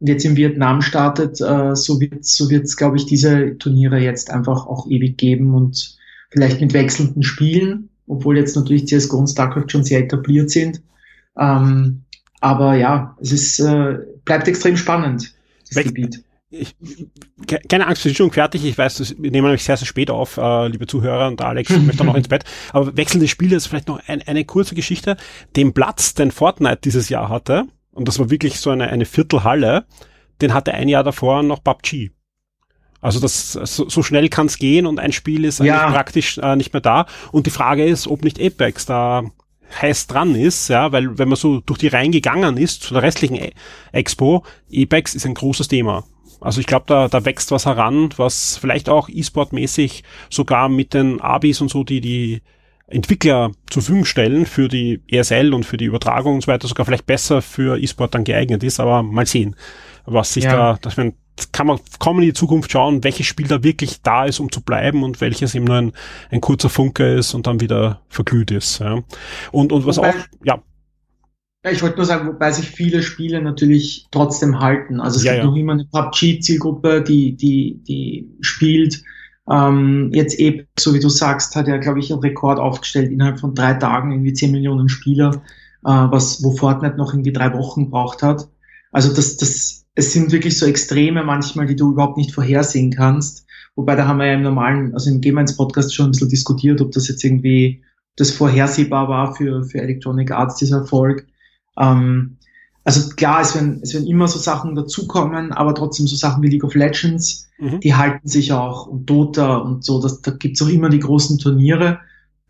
und jetzt in Vietnam startet, äh, so wird so wird's, glaube ich, diese Turniere jetzt einfach auch ewig geben und vielleicht mit wechselnden Spielen, obwohl jetzt natürlich CSGO und StarCraft schon sehr etabliert sind. Ähm, aber ja, es ist, äh, bleibt extrem spannend, das Weg Gebiet ich, keine Angst, wir sind schon fertig. Ich weiß, wir nehmen nämlich sehr, sehr spät auf, äh, liebe Zuhörer und Alex möchte dann noch ins Bett. Aber wechselnde Spiele ist vielleicht noch ein, eine kurze Geschichte. Den Platz, den Fortnite dieses Jahr hatte, und das war wirklich so eine, eine Viertelhalle, den hatte ein Jahr davor noch PUBG. Also das so, so schnell kann es gehen und ein Spiel ist ja. praktisch äh, nicht mehr da. Und die Frage ist, ob nicht Apex da heiß dran ist, ja, weil wenn man so durch die Reihen gegangen ist zu der restlichen e Expo, Apex ist ein großes Thema. Also ich glaube, da, da wächst was heran, was vielleicht auch E-Sport-mäßig sogar mit den Abis und so, die die Entwickler zur Verfügung stellen für die ESL und für die Übertragung und so weiter, sogar vielleicht besser für E-Sport dann geeignet ist, aber mal sehen, was sich ja. da, dass man kann man kaum in die Zukunft schauen, welches Spiel da wirklich da ist, um zu bleiben und welches eben nur ein, ein kurzer Funke ist und dann wieder verglüht ist. Ja. Und, und was Wobei, auch, ja. Ja, ich wollte nur sagen, wobei sich viele Spiele natürlich trotzdem halten. Also es ja, gibt noch immer eine PUBG-Zielgruppe, die, die, die spielt. Ähm, jetzt eben, so wie du sagst, hat er, glaube ich, einen Rekord aufgestellt innerhalb von drei Tagen, irgendwie 10 Millionen Spieler, äh, was, wo Fortnite noch irgendwie drei Wochen braucht hat. Also das, das, es sind wirklich so Extreme manchmal, die du überhaupt nicht vorhersehen kannst. Wobei da haben wir ja im normalen, also im Game 1 Podcast schon ein bisschen diskutiert, ob das jetzt irgendwie das vorhersehbar war für, für Electronic Arts, dieser Erfolg. Ähm, also klar, es werden, es werden immer so Sachen dazukommen, aber trotzdem so Sachen wie League of Legends, mhm. die halten sich auch und Dota und so, das, da gibt's auch immer die großen Turniere.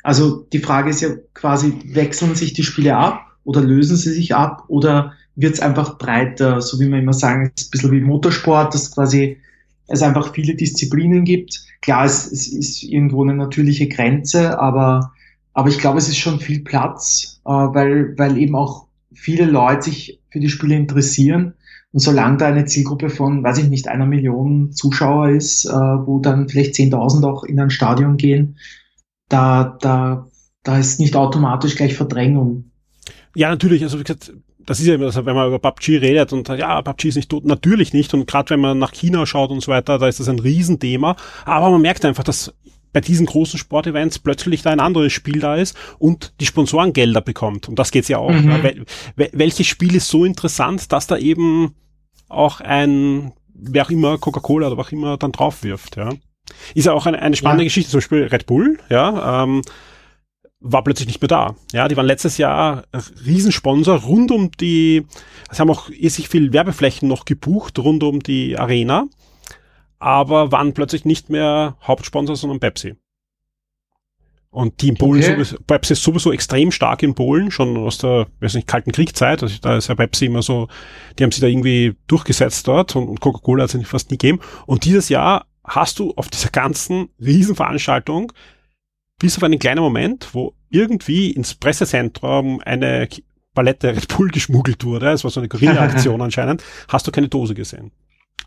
Also die Frage ist ja quasi, wechseln sich die Spiele ab oder lösen sie sich ab oder wird's einfach breiter, so wie wir immer sagen, es ist ein bisschen wie Motorsport, dass quasi es einfach viele Disziplinen gibt. Klar, es, es ist irgendwo eine natürliche Grenze, aber, aber ich glaube, es ist schon viel Platz, äh, weil, weil eben auch viele Leute sich für die Spiele interessieren. Und solange da eine Zielgruppe von, weiß ich nicht, einer Million Zuschauer ist, äh, wo dann vielleicht 10.000 auch in ein Stadion gehen, da, da, da ist nicht automatisch gleich Verdrängung. Ja, natürlich. Also wie gesagt, das ist ja immer, also wenn man über PUBG redet und ja, PUBG ist nicht tot, natürlich nicht. Und gerade wenn man nach China schaut und so weiter, da ist das ein Riesenthema. Aber man merkt einfach, dass bei diesen großen Sportevents plötzlich da ein anderes Spiel da ist und die Sponsorengelder bekommt. Und das geht's ja auch. Mhm. Ja. Wel welches Spiel ist so interessant, dass da eben auch ein, wer auch immer, Coca-Cola oder wer auch immer dann drauf wirft, ja. Ist ja auch eine, eine spannende ja. Geschichte, zum Beispiel Red Bull, ja, ähm, war plötzlich nicht mehr da. Ja, die waren letztes Jahr Riesensponsor rund um die, sie haben auch sich viel Werbeflächen noch gebucht rund um die Arena aber waren plötzlich nicht mehr Hauptsponsor, sondern Pepsi. Und die in Polen okay. sowieso, Pepsi ist sowieso extrem stark in Polen, schon aus der, weiß nicht, kalten Kriegszeit. Also da ist ja Pepsi immer so, die haben sich da irgendwie durchgesetzt dort und, und Coca-Cola hat es fast nie gegeben. Und dieses Jahr hast du auf dieser ganzen Riesenveranstaltung bis auf einen kleinen Moment, wo irgendwie ins Pressezentrum eine Palette Red Bull geschmuggelt wurde, es war so eine Guerilla-Aktion anscheinend, hast du keine Dose gesehen.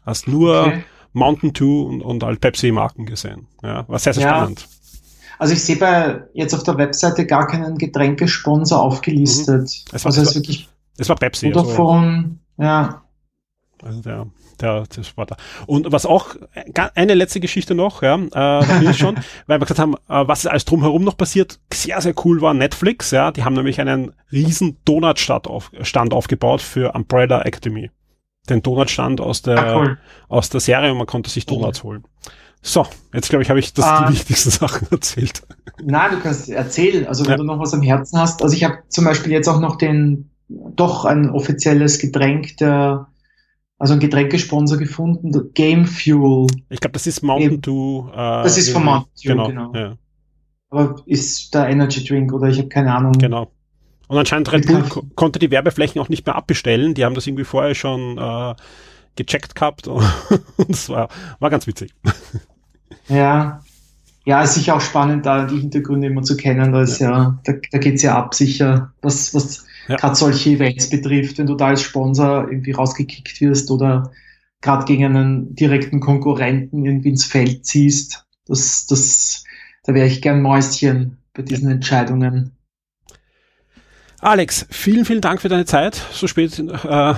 Hast nur okay. Mountain Dew und, und halt Pepsi-Marken gesehen. Ja, war sehr, sehr ja. spannend. Also ich sehe bei jetzt auf der Webseite gar keinen Getränkesponsor aufgelistet. Mhm. Es war, also es, war, wirklich es war Pepsi. Vodafone, also, ja. Also der, der, der Sportler. Und was auch, eine letzte Geschichte noch, ja, äh, da bin ich schon, weil wir gesagt haben, äh, was ist alles drumherum noch passiert, sehr, sehr cool war Netflix, ja, die haben nämlich einen riesen Donutstand auf, Stand aufgebaut für Umbrella Academy den Donutstand aus der, ah, cool. aus der Serie und man konnte sich Donuts holen. So, jetzt glaube ich, habe ich das ah, die wichtigsten Sachen erzählt. Nein, du kannst erzählen, also wenn ja. du noch was am Herzen hast. Also ich habe zum Beispiel jetzt auch noch den, doch ein offizielles Getränk der, also ein Getränkesponsor gefunden, Game Fuel. Ich glaube, das ist Mountain Dew. Äh, das ist von Mountain Dew, genau. genau. Ja. aber ist der Energy Drink oder ich habe keine Ahnung. Genau. Und anscheinend Red Bull ko konnte die Werbeflächen auch nicht mehr abbestellen. Die haben das irgendwie vorher schon äh, gecheckt gehabt und es war, war ganz witzig. Ja. Ja, ist sicher auch spannend, da die Hintergründe immer zu kennen. Da, ist ja. ja da, da geht's ja ab, sicher, was, was ja. gerade solche Events betrifft, wenn du da als Sponsor irgendwie rausgekickt wirst oder gerade gegen einen direkten Konkurrenten irgendwie ins Feld ziehst. Das, das, da wäre ich gern Mäuschen bei diesen Entscheidungen. Alex, vielen, vielen Dank für deine Zeit, so spät in, äh,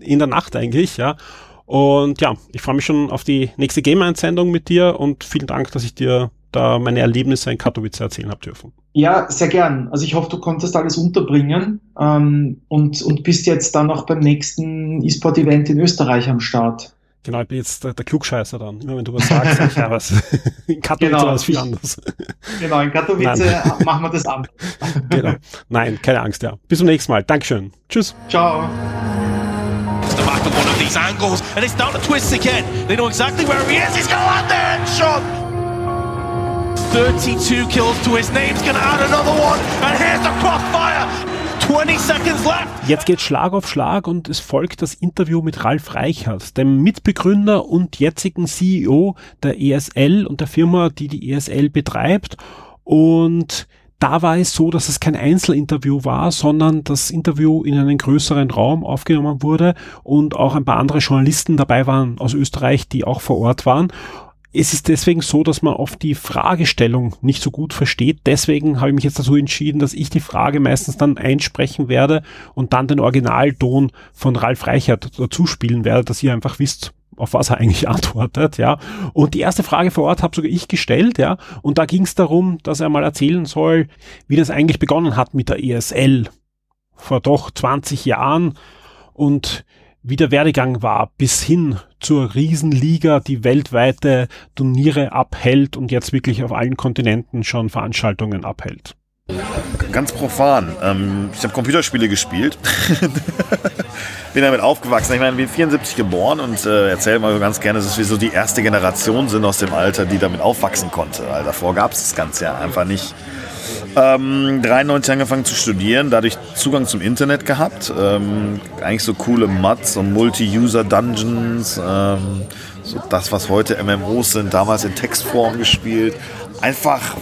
in der Nacht eigentlich, ja. Und ja, ich freue mich schon auf die nächste Game-Einsendung mit dir und vielen Dank, dass ich dir da meine Erlebnisse in Katowice erzählen habe dürfen. Ja, sehr gern. Also ich hoffe, du konntest alles unterbringen ähm, und, und bist jetzt dann auch beim nächsten E-Sport-Event in Österreich am Start. Genau, ich bin jetzt der, der Klugscheißer dann. Immer wenn du was sagst, sag ich, ja was. In Katowice genau. war es viel anders. Genau, in Katowice Nein. machen wir das anders. genau. Nein, keine Angst, ja. Bis zum nächsten Mal. Dankeschön. Tschüss. Ciao. These angles, and it's down to twist again. They know exactly where he is. He's going to land there and shot. 32 kills to his name. He's to add another one, and here's the crossfire. 20 seconds left. Jetzt geht Schlag auf Schlag und es folgt das Interview mit Ralf Reichert, dem Mitbegründer und jetzigen CEO der ESL und der Firma, die die ESL betreibt. Und da war es so, dass es kein Einzelinterview war, sondern das Interview in einen größeren Raum aufgenommen wurde und auch ein paar andere Journalisten dabei waren aus Österreich, die auch vor Ort waren es ist deswegen so, dass man oft die Fragestellung nicht so gut versteht. Deswegen habe ich mich jetzt dazu entschieden, dass ich die Frage meistens dann einsprechen werde und dann den Originalton von Ralf Reichert dazu spielen werde, dass ihr einfach wisst, auf was er eigentlich antwortet, ja. Und die erste Frage vor Ort habe sogar ich gestellt, ja. Und da ging es darum, dass er mal erzählen soll, wie das eigentlich begonnen hat mit der ESL vor doch 20 Jahren und wie der Werdegang war bis hin zur Riesenliga, die weltweite Turniere abhält und jetzt wirklich auf allen Kontinenten schon Veranstaltungen abhält. Ganz profan. Ähm, ich habe Computerspiele gespielt. bin damit aufgewachsen. Ich meine, bin 74 geboren und äh, erzähle mal ganz gerne, dass wir so die erste Generation sind aus dem Alter, die damit aufwachsen konnte. Weil davor gab es das Ganze ja einfach nicht. Ähm, 93 angefangen zu studieren, dadurch Zugang zum Internet gehabt. Ähm, eigentlich so coole Mods und Multi-User-Dungeons. Ähm, so das, was heute MMOs sind, damals in Textform gespielt. Einfach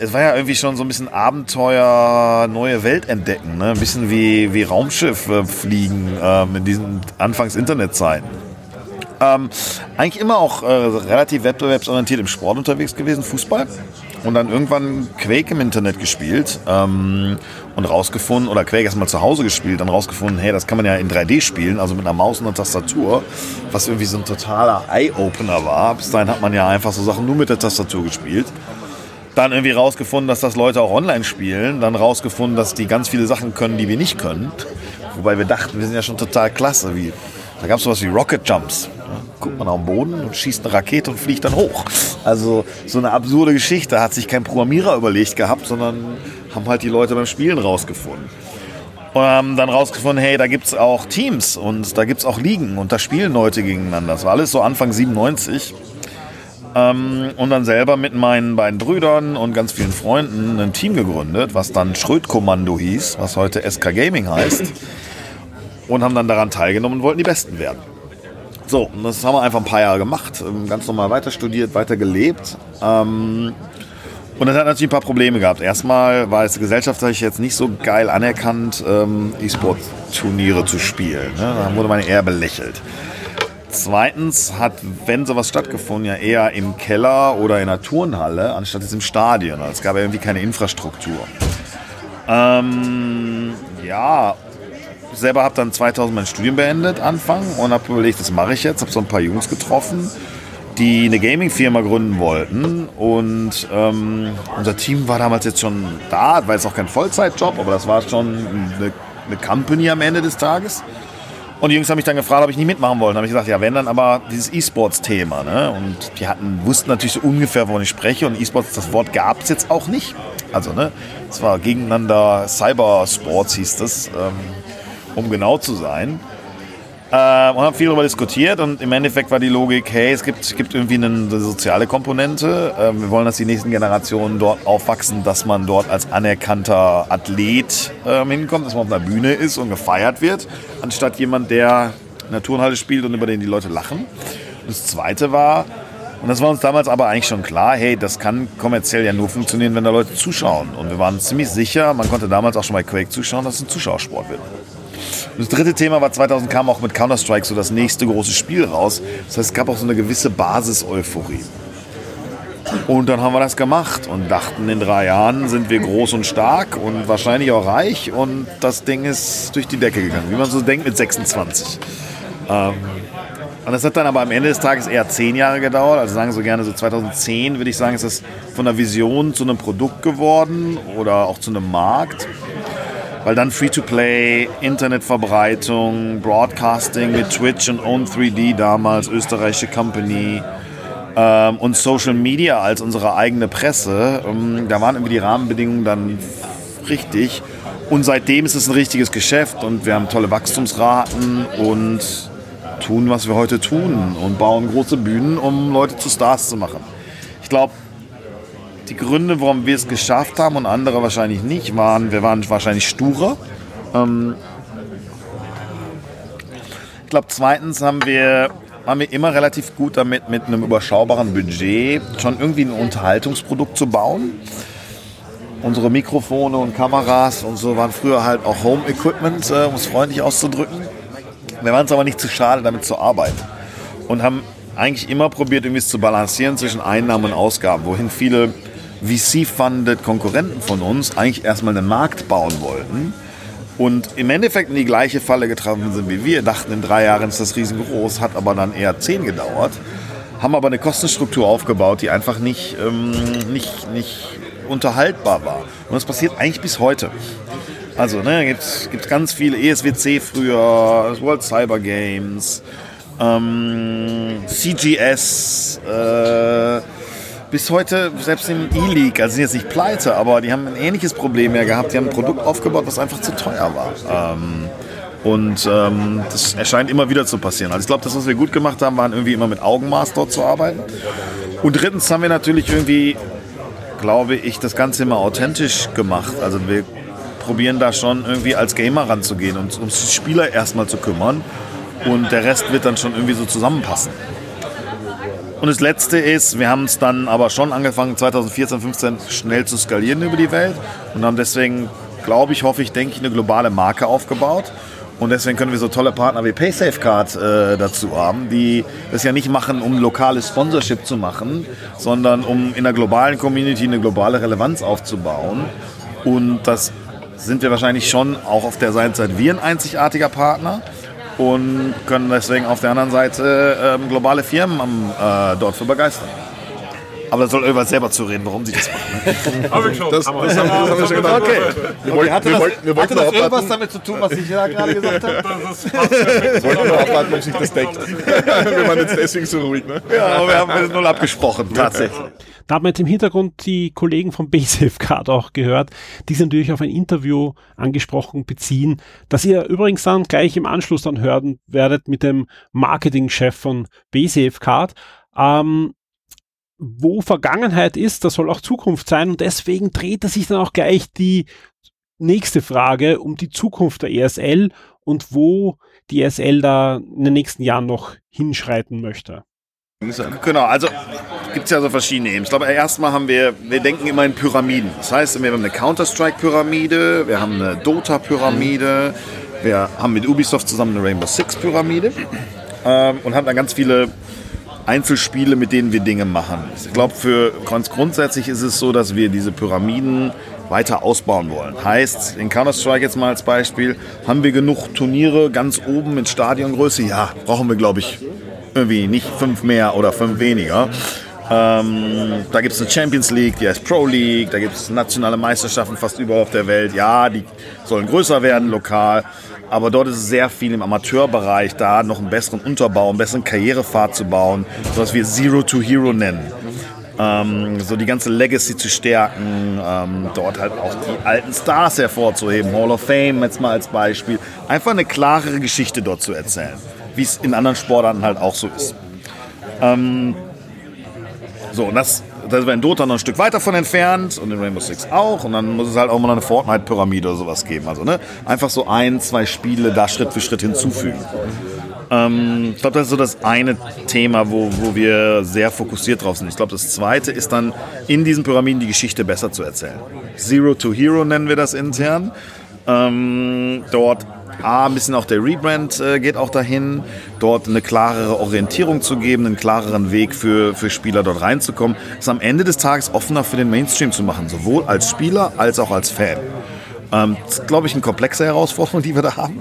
es war ja irgendwie schon so ein bisschen Abenteuer, neue Welt entdecken, ne? ein bisschen wie, wie Raumschiff äh, fliegen ähm, in diesen Anfangs-Internetzeiten. Ähm, eigentlich immer auch äh, relativ wettbewerbsorientiert im Sport unterwegs gewesen, Fußball und dann irgendwann Quake im Internet gespielt ähm, und rausgefunden, oder Quake erstmal zu Hause gespielt, dann rausgefunden, hey, das kann man ja in 3D spielen, also mit einer Maus und einer Tastatur, was irgendwie so ein totaler Eye-Opener war. Bis dahin hat man ja einfach so Sachen nur mit der Tastatur gespielt. Dann irgendwie rausgefunden, dass das Leute auch online spielen, dann rausgefunden, dass die ganz viele Sachen können, die wir nicht können. Wobei wir dachten, wir sind ja schon total klasse. Wie, da gab es sowas wie Rocket Jumps guckt man auf den Boden und schießt eine Rakete und fliegt dann hoch. Also so eine absurde Geschichte hat sich kein Programmierer überlegt gehabt, sondern haben halt die Leute beim Spielen rausgefunden. Und haben dann rausgefunden, hey, da gibt es auch Teams und da gibt es auch Ligen und da spielen Leute gegeneinander. Das war alles so Anfang 97. Ähm, und dann selber mit meinen beiden Brüdern und ganz vielen Freunden ein Team gegründet, was dann Schröd-Kommando hieß, was heute SK Gaming heißt. Und haben dann daran teilgenommen und wollten die Besten werden. So, und das haben wir einfach ein paar Jahre gemacht, ähm, ganz normal weiter studiert, weiter gelebt. Ähm, und das hat natürlich ein paar Probleme gehabt. Erstmal war es gesellschaftlich jetzt nicht so geil anerkannt, ähm, E-Sport-Turniere zu spielen. Ne? Da wurde man eher belächelt. Zweitens hat, wenn sowas stattgefunden, ja eher im Keller oder in einer Turnhalle, anstatt jetzt im Stadion. Also es gab ja irgendwie keine Infrastruktur. Ähm, ja, selber habe dann 2000 mein Studium beendet, Anfang, und habe überlegt, was mache ich jetzt. Habe so ein paar Jungs getroffen, die eine Gaming-Firma gründen wollten. Und ähm, unser Team war damals jetzt schon da, war jetzt auch kein Vollzeitjob, aber das war schon eine, eine Company am Ende des Tages. Und die Jungs haben mich dann gefragt, ob ich nicht mitmachen wollte. Da habe ich gesagt, ja, wenn dann aber dieses E-Sports-Thema. Ne? Und die hatten, wussten natürlich so ungefähr, wovon ich spreche. Und E-Sports, das Wort gab es jetzt auch nicht. Also, ne, es war gegeneinander Cybersports hieß das. Ähm, um genau zu sein. Äh, und haben viel darüber diskutiert und im Endeffekt war die Logik, hey, es gibt, gibt irgendwie eine, soziale Komponente. Äh, wir wollen, dass die nächsten Generationen dort aufwachsen, dass man dort als anerkannter Athlet äh, hinkommt, dass man auf einer Bühne ist und gefeiert wird, anstatt jemand, der in der Turnhalle spielt und über den die Leute lachen. Und das Zweite war, und das war uns damals aber eigentlich schon klar, hey, das kann kommerziell ja nur funktionieren, wenn da Leute zuschauen. Und wir waren ziemlich sicher, man konnte damals auch schon bei Quake zuschauen, dass es ein Zuschauersport wird. Das dritte Thema war 2000 kam auch mit Counter-Strike so das nächste große Spiel raus. Das heißt, es gab auch so eine gewisse Basis-Euphorie. Und dann haben wir das gemacht und dachten, in drei Jahren sind wir groß und stark und wahrscheinlich auch reich. Und das Ding ist durch die Decke gegangen, wie man so denkt mit 26. Ähm, und das hat dann aber am Ende des Tages eher zehn Jahre gedauert. Also sagen so gerne so 2010 würde ich sagen, ist das von der Vision zu einem Produkt geworden oder auch zu einem Markt weil dann Free-to-Play, Internetverbreitung, Broadcasting mit Twitch und Own3D damals, österreichische Company ähm, und Social Media als unsere eigene Presse, ähm, da waren irgendwie die Rahmenbedingungen dann richtig. Und seitdem ist es ein richtiges Geschäft und wir haben tolle Wachstumsraten und tun, was wir heute tun und bauen große Bühnen, um Leute zu Stars zu machen. Ich glaube, die Gründe, warum wir es geschafft haben und andere wahrscheinlich nicht, waren, wir waren wahrscheinlich sturer. Ähm ich glaube, zweitens haben wir, waren wir immer relativ gut damit, mit einem überschaubaren Budget schon irgendwie ein Unterhaltungsprodukt zu bauen. Unsere Mikrofone und Kameras und so waren früher halt auch Home-Equipment, äh, um es freundlich auszudrücken. Wir waren es aber nicht zu schade, damit zu arbeiten. Und haben eigentlich immer probiert, irgendwie es zu balancieren zwischen Einnahmen und Ausgaben, wohin viele VC-funded Konkurrenten von uns eigentlich erstmal einen Markt bauen wollten und im Endeffekt in die gleiche Falle getroffen sind wie wir. Dachten, in drei Jahren ist das riesengroß, hat aber dann eher zehn gedauert. Haben aber eine Kostenstruktur aufgebaut, die einfach nicht, ähm, nicht, nicht unterhaltbar war. Und das passiert eigentlich bis heute. Also, ne, gibt es ganz viele ESWC früher, World Cyber Games, ähm, CGS, äh, bis heute, selbst im E-League, also sind jetzt nicht pleite, aber die haben ein ähnliches Problem ja gehabt. Die haben ein Produkt aufgebaut, was einfach zu teuer war. Ähm, und ähm, das erscheint immer wieder zu passieren. Also ich glaube, das, was wir gut gemacht haben, waren irgendwie immer mit Augenmaß dort zu arbeiten. Und drittens haben wir natürlich irgendwie, glaube ich, das Ganze immer authentisch gemacht. Also wir probieren da schon irgendwie als Gamer ranzugehen und uns die Spieler erstmal zu kümmern. Und der Rest wird dann schon irgendwie so zusammenpassen. Und das Letzte ist, wir haben es dann aber schon angefangen, 2014, 2015 schnell zu skalieren über die Welt und haben deswegen, glaube ich, hoffe ich, denke ich, eine globale Marke aufgebaut. Und deswegen können wir so tolle Partner wie PaySafeCard äh, dazu haben, die das ja nicht machen, um lokales Sponsorship zu machen, sondern um in der globalen Community eine globale Relevanz aufzubauen. Und das sind wir wahrscheinlich schon auch auf der Seite wir ein einzigartiger Partner und können deswegen auf der anderen Seite ähm, globale Firmen am, äh, dort für begeistern. Aber da soll irgendwann selber zu reden, warum sie das machen. das, das, haben, das haben wir schon gedacht. Okay. Wir okay. Hatte das, wir wollten hatte das irgendwas damit zu tun, was ich da gerade gesagt habe? Wir wollten nur abwarten, ob sich das deckt. wir waren jetzt deswegen so ruhig, ne? Ja, aber wir haben es null abgesprochen, tatsächlich. Da hat man jetzt im Hintergrund die Kollegen vom BSFCard auch gehört, die sich natürlich auf ein Interview angesprochen beziehen, das ihr übrigens dann gleich im Anschluss dann hören werdet mit dem Marketingchef von BSFCard. Ähm, wo Vergangenheit ist, das soll auch Zukunft sein und deswegen dreht er sich dann auch gleich die nächste Frage um die Zukunft der ESL und wo die ESL da in den nächsten Jahren noch hinschreiten möchte. Genau, also gibt es ja so verschiedene Ebenen. Ich glaube, erstmal haben wir, wir denken immer in Pyramiden. Das heißt, wir haben eine Counter-Strike-Pyramide, wir haben eine Dota-Pyramide, wir haben mit Ubisoft zusammen eine Rainbow Six-Pyramide ähm, und haben dann ganz viele Einzelspiele, mit denen wir Dinge machen. Ich glaube, für ganz grundsätzlich ist es so, dass wir diese Pyramiden weiter ausbauen wollen. Heißt, in Counter-Strike jetzt mal als Beispiel, haben wir genug Turniere ganz oben mit Stadiongröße? Ja, brauchen wir, glaube ich, irgendwie nicht fünf mehr oder fünf weniger. Ähm, da gibt es eine Champions League, die heißt Pro League, da gibt es nationale Meisterschaften fast überall auf der Welt. Ja, die sollen größer werden lokal, aber dort ist es sehr viel im Amateurbereich, da noch einen besseren Unterbau, einen besseren Karrierepfad zu bauen, was wir Zero to Hero nennen. ähm, so die ganze Legacy zu stärken, ähm, dort halt auch die alten Stars hervorzuheben, Hall of Fame jetzt mal als Beispiel. Einfach eine klarere Geschichte dort zu erzählen, wie es in anderen Sportarten halt auch so ist. Ähm, so, und das, da sind wir in Dota noch ein Stück weiter von entfernt und in Rainbow Six auch. Und dann muss es halt auch mal eine Fortnite-Pyramide oder sowas geben. Also, ne? Einfach so ein, zwei Spiele da Schritt für Schritt hinzufügen. Ähm, ich glaube, das ist so das eine Thema, wo, wo wir sehr fokussiert drauf sind. Ich glaube, das zweite ist dann, in diesen Pyramiden die Geschichte besser zu erzählen. Zero to Hero nennen wir das intern. Ähm, dort A, ein bisschen auch der Rebrand äh, geht auch dahin, dort eine klarere Orientierung zu geben, einen klareren Weg für, für Spieler dort reinzukommen, es am Ende des Tages offener für den Mainstream zu machen, sowohl als Spieler als auch als Fan. Ähm, das ist, glaube ich, eine komplexe Herausforderung, die wir da haben.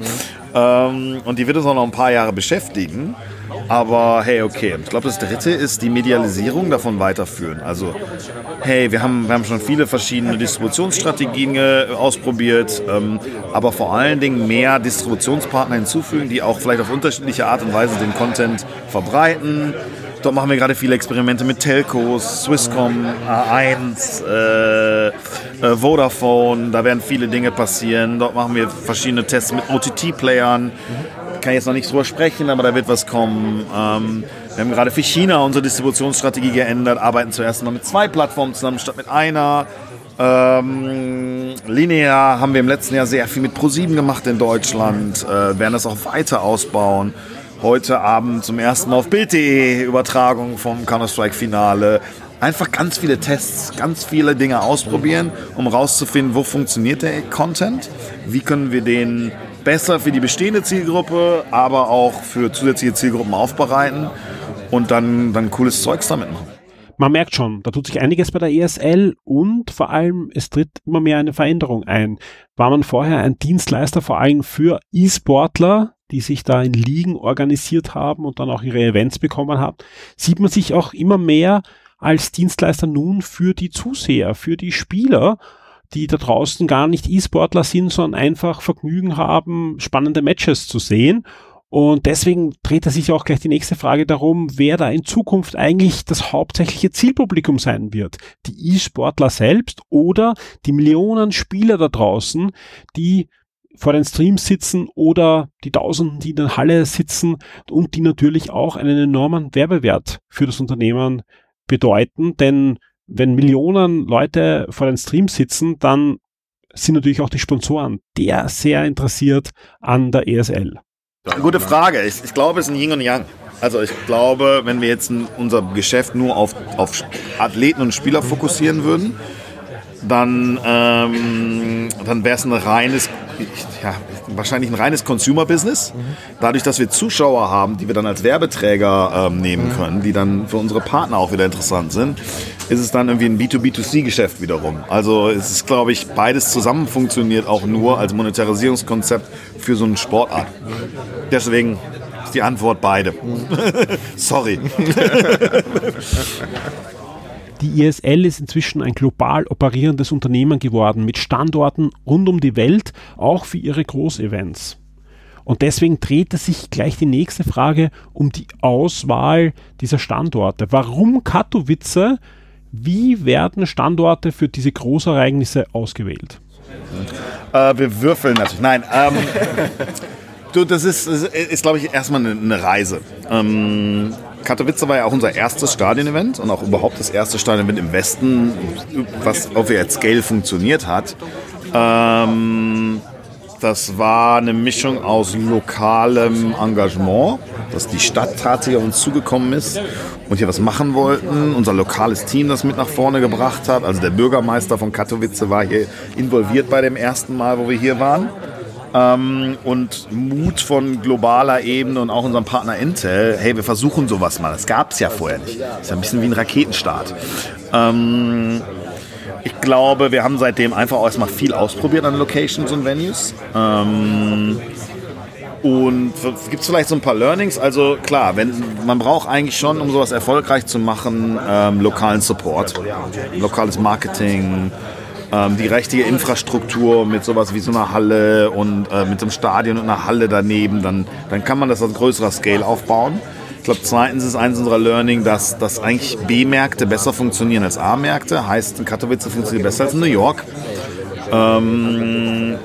Ähm, und die wird uns auch noch ein paar Jahre beschäftigen. Aber hey, okay. Ich glaube, das dritte ist die Medialisierung davon weiterführen. Also, hey, wir haben, wir haben schon viele verschiedene Distributionsstrategien äh, ausprobiert, ähm, aber vor allen Dingen mehr Distributionspartner hinzufügen, die auch vielleicht auf unterschiedliche Art und Weise den Content verbreiten. Dort machen wir gerade viele Experimente mit Telcos, Swisscom, A1, äh, äh, Vodafone. Da werden viele Dinge passieren. Dort machen wir verschiedene Tests mit OTT-Playern kann jetzt noch nicht drüber sprechen, aber da wird was kommen. Ähm, wir haben gerade für China unsere Distributionsstrategie geändert, arbeiten zuerst mal mit zwei Plattformen zusammen statt mit einer. Ähm, linear haben wir im letzten Jahr sehr viel mit ProSieben gemacht in Deutschland, äh, werden das auch weiter ausbauen. Heute Abend zum ersten Mal auf Bild.de Übertragung vom Counter-Strike-Finale. Einfach ganz viele Tests, ganz viele Dinge ausprobieren, um rauszufinden, wo funktioniert der Content, wie können wir den besser für die bestehende Zielgruppe, aber auch für zusätzliche Zielgruppen aufbereiten und dann, dann cooles Zeugs damit machen. Man merkt schon, da tut sich einiges bei der ESL und vor allem es tritt immer mehr eine Veränderung ein. War man vorher ein Dienstleister vor allem für E-Sportler, die sich da in Ligen organisiert haben und dann auch ihre Events bekommen haben, sieht man sich auch immer mehr als Dienstleister nun für die Zuseher, für die Spieler die da draußen gar nicht E-Sportler sind, sondern einfach Vergnügen haben, spannende Matches zu sehen. Und deswegen dreht er sich auch gleich die nächste Frage darum, wer da in Zukunft eigentlich das hauptsächliche Zielpublikum sein wird. Die E-Sportler selbst oder die Millionen Spieler da draußen, die vor den Streams sitzen oder die Tausenden, die in der Halle sitzen und die natürlich auch einen enormen Werbewert für das Unternehmen bedeuten, denn wenn Millionen Leute vor den Streams sitzen, dann sind natürlich auch die Sponsoren der sehr interessiert an der ESL. Gute Frage. Ich, ich glaube, es ist ein Yin und Yang. Also ich glaube, wenn wir jetzt unser Geschäft nur auf, auf Athleten und Spieler fokussieren würden, dann, ähm, dann wäre es ein reines, ja, wahrscheinlich ein reines Consumer-Business. Dadurch, dass wir Zuschauer haben, die wir dann als Werbeträger ähm, nehmen können, die dann für unsere Partner auch wieder interessant sind, ist es dann irgendwie ein B2B2C-Geschäft wiederum. Also es ist, glaube ich, beides zusammen funktioniert auch nur als Monetarisierungskonzept für so eine Sportart. Deswegen ist die Antwort beide. Sorry. Die ISL ist inzwischen ein global operierendes Unternehmen geworden mit Standorten rund um die Welt, auch für ihre Großevents. Und deswegen drehte sich gleich die nächste Frage um die Auswahl dieser Standorte. Warum Katowice? Wie werden Standorte für diese Großereignisse ausgewählt? Äh, wir würfeln natürlich. Nein, ähm, du, das ist, ist, ist glaube ich, erstmal eine, eine Reise. Ähm, Katowice war ja auch unser erstes Stadionevent und auch überhaupt das erste Stadionevent im Westen, was auf der Scale funktioniert hat. Ähm, das war eine Mischung aus lokalem Engagement, dass die Stadt tatsächlich auf uns zugekommen ist und hier was machen wollten. Unser lokales Team das mit nach vorne gebracht hat. Also der Bürgermeister von Katowice war hier involviert bei dem ersten Mal, wo wir hier waren ähm, und Mut von globaler Ebene und auch unserem Partner Intel, hey, wir versuchen sowas mal. Das gab es ja vorher nicht. Das ist ja ein bisschen wie ein Raketenstart. Ähm, ich glaube, wir haben seitdem einfach auch erstmal viel ausprobiert an Locations und Venues. Ähm, und gibt es vielleicht so ein paar Learnings? Also klar, wenn, man braucht eigentlich schon, um sowas erfolgreich zu machen, ähm, lokalen Support, lokales Marketing, ähm, die richtige Infrastruktur mit sowas wie so einer Halle und äh, mit so einem Stadion und einer Halle daneben, dann, dann kann man das auf größerer Scale aufbauen. glaube, zweitens ist eines unserer Learning, dass, dass eigentlich B-Märkte besser funktionieren als A-Märkte. Heißt, in Katowice funktioniert besser als in New York. Ähm,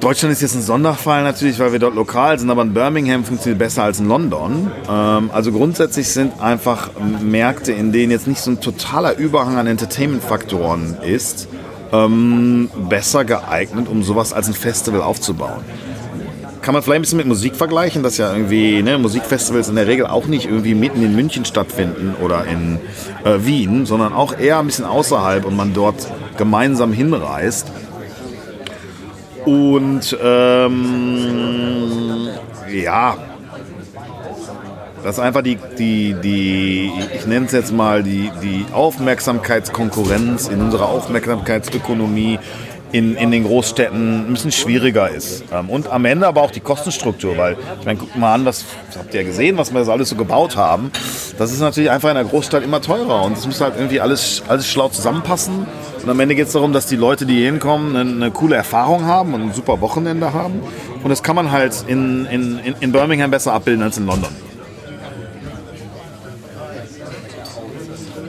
Deutschland ist jetzt ein Sonderfall natürlich, weil wir dort lokal sind, aber in Birmingham funktioniert besser als in London. Ähm, also grundsätzlich sind einfach Märkte, in denen jetzt nicht so ein totaler Überhang an Entertainment-Faktoren ist, ähm, besser geeignet, um sowas als ein Festival aufzubauen. Kann man vielleicht ein bisschen mit Musik vergleichen, dass ja irgendwie ne, Musikfestivals in der Regel auch nicht irgendwie mitten in München stattfinden oder in äh, Wien, sondern auch eher ein bisschen außerhalb und man dort gemeinsam hinreist. Und ähm, ja, das ist einfach die, die, die ich nenne es jetzt mal, die, die Aufmerksamkeitskonkurrenz in unserer Aufmerksamkeitsökonomie in, in den Großstädten ein bisschen schwieriger ist. Ähm, und am Ende aber auch die Kostenstruktur, weil, ich meine, guckt mal an, was habt ihr gesehen, was wir das alles so gebaut haben. Das ist natürlich einfach in der Großstadt immer teurer und es muss halt irgendwie alles, alles schlau zusammenpassen. Und am Ende geht es darum, dass die Leute, die hier hinkommen, eine, eine, coole Erfahrung haben und ein super Wochenende haben. Und das kann man halt in, in, in Birmingham besser abbilden als in London.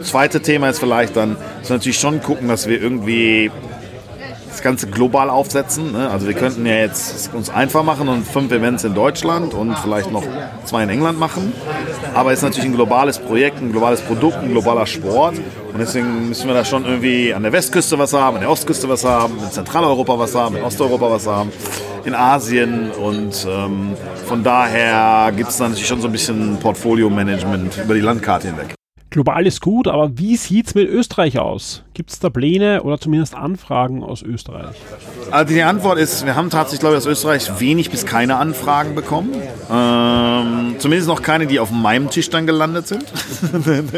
Zweite Thema ist vielleicht dann, dass wir natürlich schon gucken, dass wir irgendwie das Ganze global aufsetzen. Ne? Also wir könnten ja jetzt uns einfach machen und fünf Events in Deutschland und vielleicht noch zwei in England machen. Aber es ist natürlich ein globales Projekt, ein globales Produkt, ein globaler Sport. Und deswegen müssen wir da schon irgendwie an der Westküste was haben, an der Ostküste was haben, in Zentraleuropa was haben, in Osteuropa was haben, in Asien. Und ähm, von daher gibt es da natürlich schon so ein bisschen Portfolio-Management über die Landkarte hinweg. Global ist gut, aber wie sieht es mit Österreich aus? Gibt es da Pläne oder zumindest Anfragen aus Österreich? Also die Antwort ist, wir haben tatsächlich, glaube ich, aus Österreich wenig bis keine Anfragen bekommen. Ähm, zumindest noch keine, die auf meinem Tisch dann gelandet sind.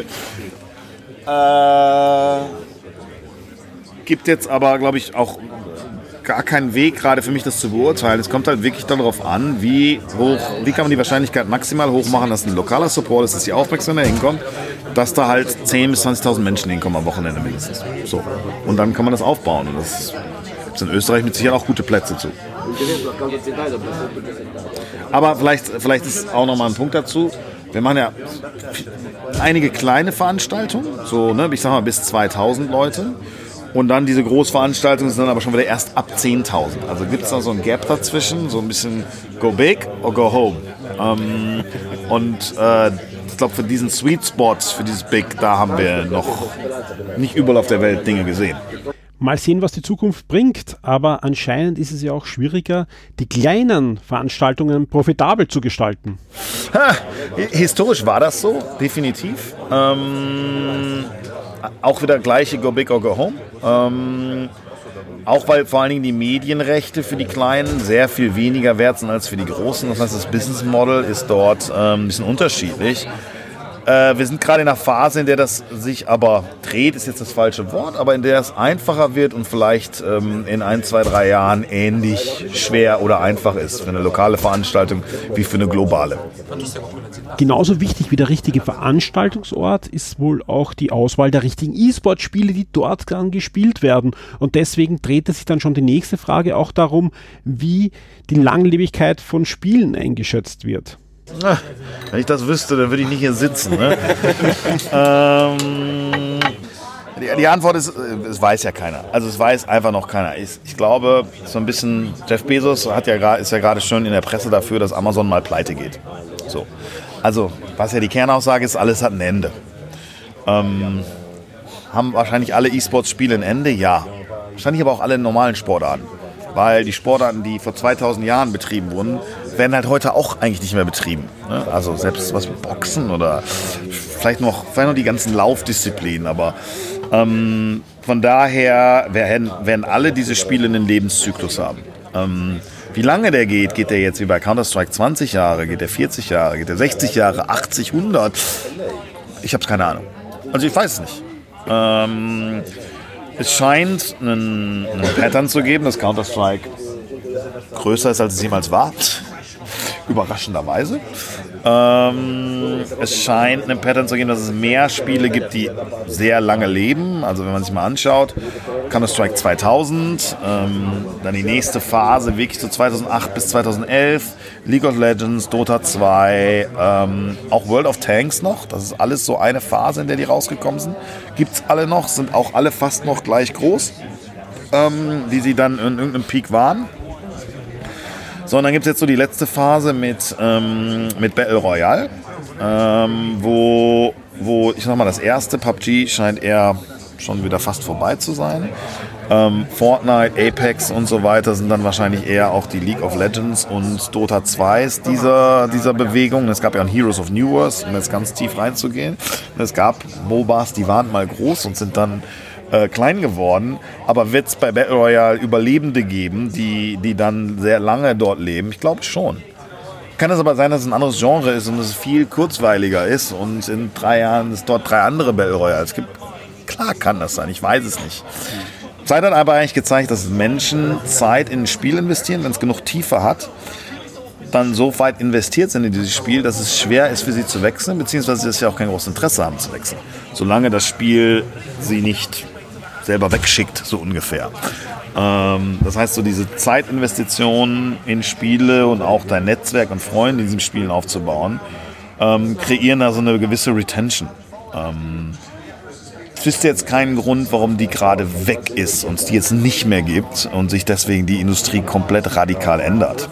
äh, gibt jetzt aber, glaube ich, auch gar keinen Weg gerade für mich, das zu beurteilen. Es kommt halt wirklich darauf an, wie hoch, wie kann man die Wahrscheinlichkeit maximal hoch machen, dass ein lokaler Support ist, dass die Aufmerksamkeit hinkommt dass da halt 10.000 bis 20.000 Menschen hinkommen am Wochenende mindestens. So. Und dann kann man das aufbauen. Und das gibt in Österreich mit Sicherheit auch gute Plätze zu. Aber vielleicht, vielleicht ist auch nochmal ein Punkt dazu. Wir machen ja einige kleine Veranstaltungen, so, ne, ich sag mal bis 2000 Leute. Und dann diese Großveranstaltungen sind dann aber schon wieder erst ab 10.000. Also gibt es da so ein Gap dazwischen, so ein bisschen go big or go home. Ähm, und äh, ich glaube, für diesen Sweet Spot, für dieses Big, da haben wir noch nicht überall auf der Welt Dinge gesehen. Mal sehen, was die Zukunft bringt, aber anscheinend ist es ja auch schwieriger, die kleinen Veranstaltungen profitabel zu gestalten. Ha, historisch war das so, definitiv. Ähm, auch wieder gleiche Go Big or Go Home. Ähm, auch weil vor allen Dingen die Medienrechte für die Kleinen sehr viel weniger wert sind als für die Großen. Das heißt, das Business Model ist dort ähm, ein bisschen unterschiedlich. Äh, wir sind gerade in einer Phase, in der das sich aber dreht, ist jetzt das falsche Wort, aber in der es einfacher wird und vielleicht ähm, in ein, zwei, drei Jahren ähnlich schwer oder einfach ist für eine lokale Veranstaltung wie für eine globale. Genauso wichtig wie der richtige Veranstaltungsort ist wohl auch die Auswahl der richtigen E-Sport-Spiele, die dort dann gespielt werden. Und deswegen dreht sich dann schon die nächste Frage auch darum, wie die Langlebigkeit von Spielen eingeschätzt wird. Na, wenn ich das wüsste, dann würde ich nicht hier sitzen. Ne? ähm, die, die, Antwort ist, äh, es weiß ja keiner. Also es weiß einfach noch keiner. Ich, ich glaube, so ein bisschen, Jeff Bezos hat ja, ist ja gerade schon in der Presse dafür, dass Amazon mal pleite geht. So. Also, was ja die Kernaussage ist, alles hat ein Ende. Ähm, haben wahrscheinlich alle E-Sports-Spiele ein Ende? Ja. Wahrscheinlich aber auch alle normalen Sportarten. Weil die Sportarten, die vor 2000 Jahren betrieben wurden, werden halt heute auch eigentlich nicht mehr betrieben. Ne? Also selbst was wie Boxen oder vielleicht noch, vielleicht noch die ganzen Laufdisziplinen, aber ähm, von daher werden, werden alle diese Spiele einen Lebenszyklus haben. Ähm, wie lange der geht, geht der jetzt wie bei Counter-Strike 20 Jahre, geht der 40 Jahre, geht der 60 Jahre, 80, 100? Ich habe keine Ahnung. Also ich weiß es nicht. Ähm, es scheint einen, einen Pattern zu geben, dass Counter-Strike größer ist, als es jemals war. Überraschenderweise. Ähm, es scheint eine Pattern zu geben, dass es mehr Spiele gibt, die sehr lange leben. Also wenn man sich mal anschaut, Counter-Strike 2000, ähm, dann die nächste Phase wirklich so 2008 bis 2011, League of Legends, Dota 2, ähm, auch World of Tanks noch. Das ist alles so eine Phase, in der die rausgekommen sind. Gibt es alle noch, sind auch alle fast noch gleich groß, ähm, wie sie dann in irgendeinem Peak waren. So, und dann gibt es jetzt so die letzte Phase mit, ähm, mit Battle Royale, ähm, wo, wo, ich sag mal, das erste PUBG scheint eher schon wieder fast vorbei zu sein. Ähm, Fortnite, Apex und so weiter sind dann wahrscheinlich eher auch die League of Legends und Dota 2s dieser, dieser Bewegung. Es gab ja ein Heroes of New Wars, um jetzt ganz tief reinzugehen. Es gab MOBAs, die waren mal groß und sind dann äh, klein geworden. Aber wird es bei Battle Royale Überlebende geben, die, die dann sehr lange dort leben? Ich glaube schon. Kann es aber sein, dass es ein anderes Genre ist und es viel kurzweiliger ist und in drei Jahren es dort drei andere Battle Royals gibt? Klar kann das sein, ich weiß es nicht. Zeit hat aber eigentlich gezeigt, dass Menschen Zeit in ein Spiel investieren, wenn es genug Tiefe hat, dann so weit investiert sind in dieses Spiel, dass es schwer ist für sie zu wechseln, beziehungsweise sie ja auch kein großes Interesse haben zu wechseln. Solange das Spiel sie nicht selber wegschickt, so ungefähr. Ähm, das heißt, so diese Zeitinvestitionen in Spiele und auch dein Netzwerk und Freunde in diesen Spielen aufzubauen, ähm, kreieren da so eine gewisse Retention. Ähm, wüsste jetzt keinen Grund, warum die gerade weg ist und es die jetzt nicht mehr gibt und sich deswegen die Industrie komplett radikal ändert.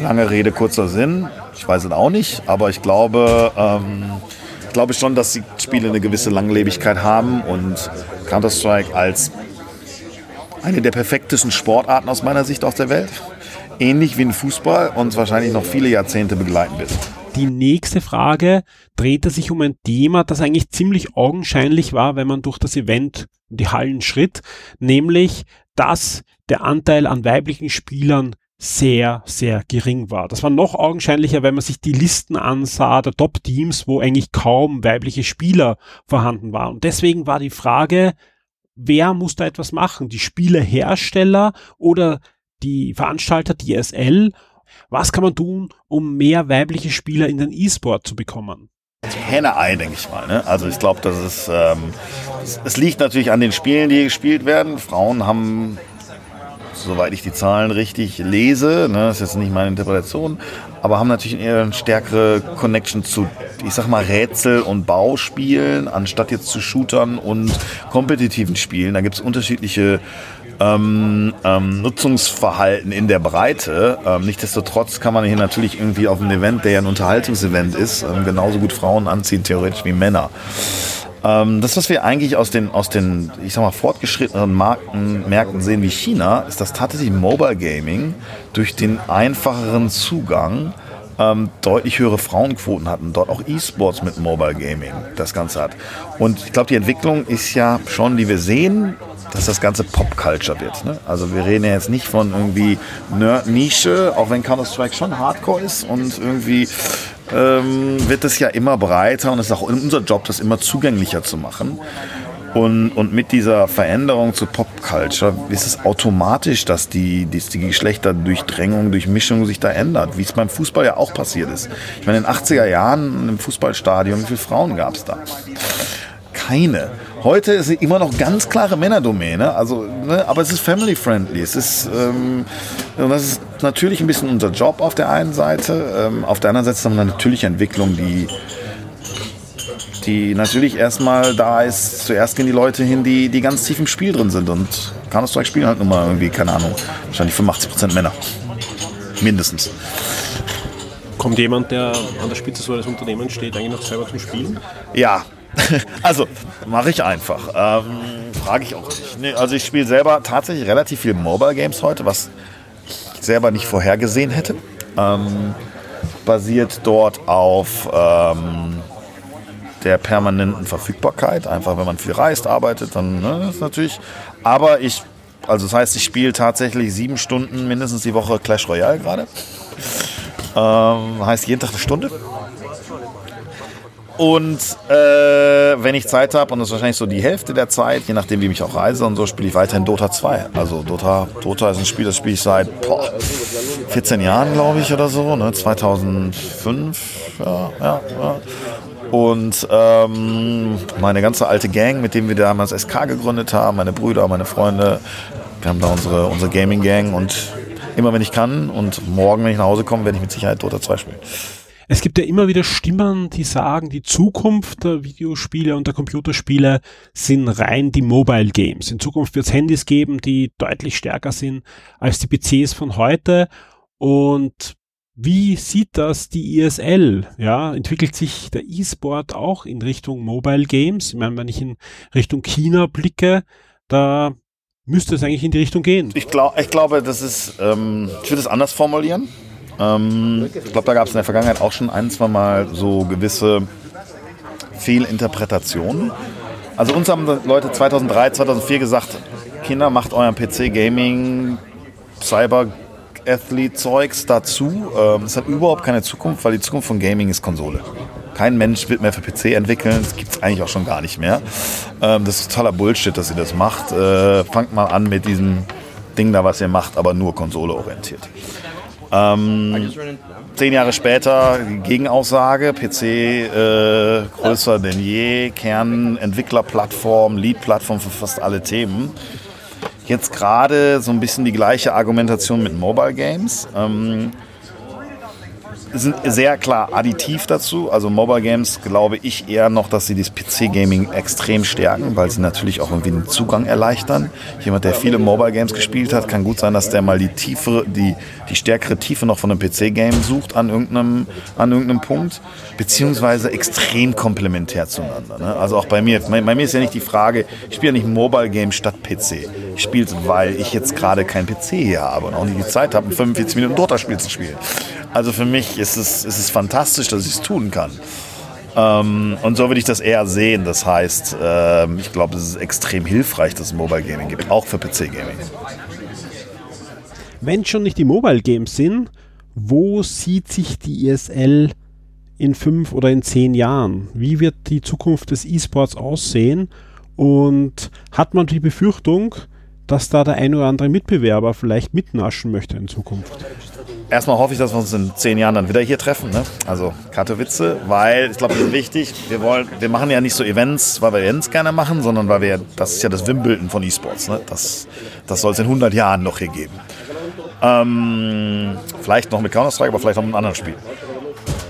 Lange Rede, kurzer Sinn. Ich weiß es auch nicht, aber ich glaube, ähm, glaube schon, dass die Spiele eine gewisse Langlebigkeit haben und Counter-Strike als eine der perfektesten Sportarten aus meiner Sicht auf der Welt, ähnlich wie ein Fußball, uns wahrscheinlich noch viele Jahrzehnte begleiten wird. Die nächste Frage drehte sich um ein Thema, das eigentlich ziemlich augenscheinlich war, wenn man durch das Event die Hallen schritt, nämlich, dass der Anteil an weiblichen Spielern sehr, sehr gering war. Das war noch augenscheinlicher, wenn man sich die Listen ansah der Top-Teams, wo eigentlich kaum weibliche Spieler vorhanden waren. Und deswegen war die Frage, wer muss da etwas machen? Die Spielehersteller oder die Veranstalter, die ESL? Was kann man tun, um mehr weibliche Spieler in den E-Sport zu bekommen? Henne-Ei, denke ich mal. Ne? Also ich glaube, das ist, ähm, es, es liegt natürlich an den Spielen, die gespielt werden. Frauen haben soweit ich die Zahlen richtig lese, ne, das ist jetzt nicht meine Interpretation, aber haben natürlich eher eine stärkere Connection zu, ich sag mal, Rätsel- und Bauspielen, anstatt jetzt zu Shootern und kompetitiven Spielen. Da gibt es unterschiedliche ähm, ähm, Nutzungsverhalten in der Breite. Ähm, nichtsdestotrotz kann man hier natürlich irgendwie auf einem Event, der ja ein Unterhaltungsevent ist, ähm, genauso gut Frauen anziehen, theoretisch wie Männer. Ähm, das, was wir eigentlich aus den, aus den, ich sag mal, fortgeschrittenen Marken, Märkten sehen wie China, ist, dass tatsächlich Mobile Gaming durch den einfacheren Zugang ähm, deutlich höhere Frauenquoten hatten, dort auch E-Sports mit Mobile Gaming das Ganze hat. Und ich glaube, die Entwicklung ist ja schon, die wir sehen, dass das ganze Pop-Culture wird. Ne? Also wir reden ja jetzt nicht von irgendwie Nerd-Nische, auch wenn Counter-Strike schon Hardcore ist und irgendwie ähm, wird es ja immer breiter und es ist auch unser Job, das immer zugänglicher zu machen. Und, und mit dieser Veränderung zu Popculture ist es automatisch, dass die, die, die Geschlechterdurchdrängung, Durchmischung sich da ändert, wie es beim Fußball ja auch passiert ist. Ich meine, in den 80er Jahren im Fußballstadion, wie viele Frauen gab es da? Keine. Heute ist es immer noch ganz klare Männerdomäne, also, ne, aber es ist family-friendly. Es ist, ähm, das ist natürlich ein bisschen unser Job auf der einen Seite. Ähm, auf der anderen Seite ist es eine natürliche Entwicklung, die, die natürlich erstmal da ist. Zuerst gehen die Leute hin, die, die ganz tief im Spiel drin sind. Und Counter-Strike spielen halt nun mal irgendwie, keine Ahnung, wahrscheinlich 85% Männer. Mindestens. Kommt jemand, der an der Spitze so eines Unternehmens steht, eigentlich noch selber zum Spielen? Ja, also mache ich einfach. Ähm, Frage ich auch nicht. Nee, also ich spiele selber tatsächlich relativ viel Mobile Games heute, was ich selber nicht vorhergesehen hätte. Ähm, basiert dort auf ähm, der permanenten Verfügbarkeit. Einfach, wenn man viel reist, arbeitet, dann ne, ist natürlich. Aber ich, also das heißt, ich spiele tatsächlich sieben Stunden mindestens die Woche Clash Royale gerade. Ähm, heißt jeden Tag eine Stunde. Und äh, wenn ich Zeit habe, und das ist wahrscheinlich so die Hälfte der Zeit, je nachdem, wie ich auch reise und so, spiele ich weiterhin Dota 2. Also Dota, Dota ist ein Spiel, das spiele ich seit boah, 14 Jahren, glaube ich, oder so, ne? 2005, ja, ja, ja. Und ähm, meine ganze alte Gang, mit dem wir damals SK gegründet haben, meine Brüder, meine Freunde, wir haben da unsere, unsere Gaming-Gang und immer wenn ich kann und morgen, wenn ich nach Hause komme, werde ich mit Sicherheit Dota 2 spielen. Es gibt ja immer wieder Stimmen, die sagen, die Zukunft der Videospiele und der Computerspiele sind rein die Mobile Games. In Zukunft wird es Handys geben, die deutlich stärker sind als die PCs von heute. Und wie sieht das die ISL? Ja, entwickelt sich der E-Sport auch in Richtung Mobile Games? Ich meine, wenn ich in Richtung China blicke, da müsste es eigentlich in die Richtung gehen. Ich, glaub, ich glaube, das ist, ähm, ich würde es anders formulieren. Ähm, ich glaube, da gab es in der Vergangenheit auch schon ein, zwei Mal so gewisse Fehlinterpretationen. Also uns haben Leute 2003, 2004 gesagt, Kinder, macht euren PC-Gaming, Cyber Athlete-Zeugs dazu. Ähm, es hat überhaupt keine Zukunft, weil die Zukunft von Gaming ist Konsole. Kein Mensch wird mehr für PC entwickeln, das gibt es eigentlich auch schon gar nicht mehr. Ähm, das ist totaler Bullshit, dass ihr das macht. Äh, fangt mal an mit diesem Ding da, was ihr macht, aber nur Konsole orientiert. Ähm, zehn Jahre später Gegenaussage, PC äh, größer denn je, Kernentwicklerplattform, Lead-Plattform für fast alle Themen. Jetzt gerade so ein bisschen die gleiche Argumentation mit Mobile Games. Ähm, sind sehr klar additiv dazu. Also Mobile Games glaube ich eher noch, dass sie das PC-Gaming extrem stärken, weil sie natürlich auch irgendwie den Zugang erleichtern. Jemand, der viele Mobile Games gespielt hat, kann gut sein, dass der mal die tiefere, die, die stärkere Tiefe noch von einem PC-Game sucht an irgendeinem, an irgendeinem Punkt, beziehungsweise extrem komplementär zueinander. Ne? Also auch bei mir, bei, bei, mir ist ja nicht die Frage, ich spiele ja nicht Mobile Game statt PC. Ich spiele es, weil ich jetzt gerade kein PC hier habe und auch nicht die Zeit habe, 45 Minuten Dota-Spiel zu spielen. Also für mich ist es, ist es fantastisch, dass ich es tun kann. Ähm, und so würde ich das eher sehen. Das heißt, ähm, ich glaube, es ist extrem hilfreich, dass es Mobile Gaming gibt, auch für PC Gaming. Wenn schon nicht die Mobile Games sind, wo sieht sich die ESL in fünf oder in zehn Jahren? Wie wird die Zukunft des E-Sports aussehen? Und hat man die Befürchtung, dass da der ein oder andere Mitbewerber vielleicht mitnaschen möchte in Zukunft? erstmal hoffe ich, dass wir uns in zehn Jahren dann wieder hier treffen. Ne? Also Katowice, weil ich glaube, das ist wichtig. Wir, wollen, wir machen ja nicht so Events, weil wir Events gerne machen, sondern weil wir, das ist ja das Wimbledon von E-Sports. Ne? Das, das soll es in 100 Jahren noch hier geben. Ähm, vielleicht noch mit Counter-Strike, aber vielleicht noch mit einem anderen Spiel.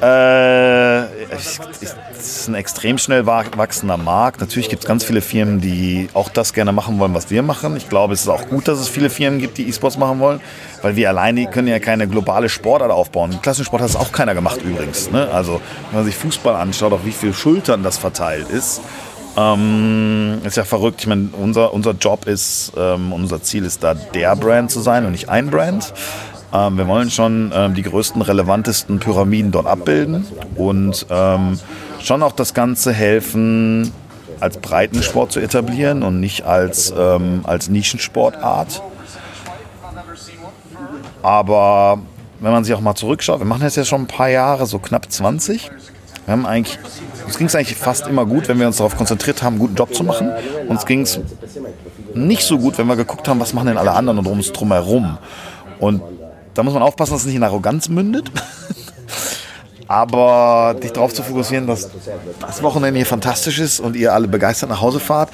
Äh, ich, ich, das ist ein extrem schnell wachsender Markt. Natürlich gibt es ganz viele Firmen, die auch das gerne machen wollen, was wir machen. Ich glaube, es ist auch gut, dass es viele Firmen gibt, die E-Sports machen wollen, weil wir alleine können ja keine globale Sportart aufbauen. Klassensport hat es auch keiner gemacht übrigens. Ne? Also wenn man sich Fußball anschaut, auf wie viele Schultern das verteilt ist, ähm, ist ja verrückt. Ich meine, unser, unser Job ist, ähm, unser Ziel ist da, der Brand zu sein und nicht ein Brand. Ähm, wir wollen schon ähm, die größten, relevantesten Pyramiden dort abbilden und ähm, schon auch das Ganze helfen, als Breitensport zu etablieren und nicht als, ähm, als Nischensportart. Aber wenn man sich auch mal zurückschaut, wir machen das ja schon ein paar Jahre, so knapp 20. Wir haben eigentlich, uns ging es eigentlich fast immer gut, wenn wir uns darauf konzentriert haben, einen guten Job zu machen. Uns ging es nicht so gut, wenn wir geguckt haben, was machen denn alle anderen und uns drumherum. Und da muss man aufpassen, dass es nicht in Arroganz mündet. Aber dich darauf zu fokussieren, dass das Wochenende hier fantastisch ist und ihr alle begeistert nach Hause fahrt,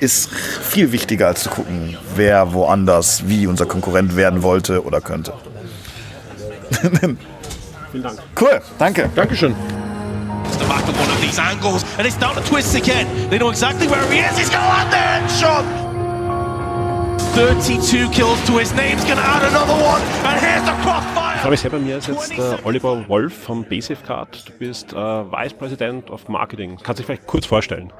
ist viel wichtiger als zu gucken, wer woanders wie unser Konkurrent werden wollte oder könnte. Vielen Dank. Cool, danke. Dankeschön. The back of one of these angles, and it's down to twist again. They know exactly where he is. He's going to land there and shot. 32 kills to his name. He's going to add another one. And here's the crossfire. Ich habe sehr bei mir ist jetzt äh, Oliver Wolf von Basic Card. Du bist äh, Vice President of Marketing. Kannst du dich vielleicht kurz vorstellen?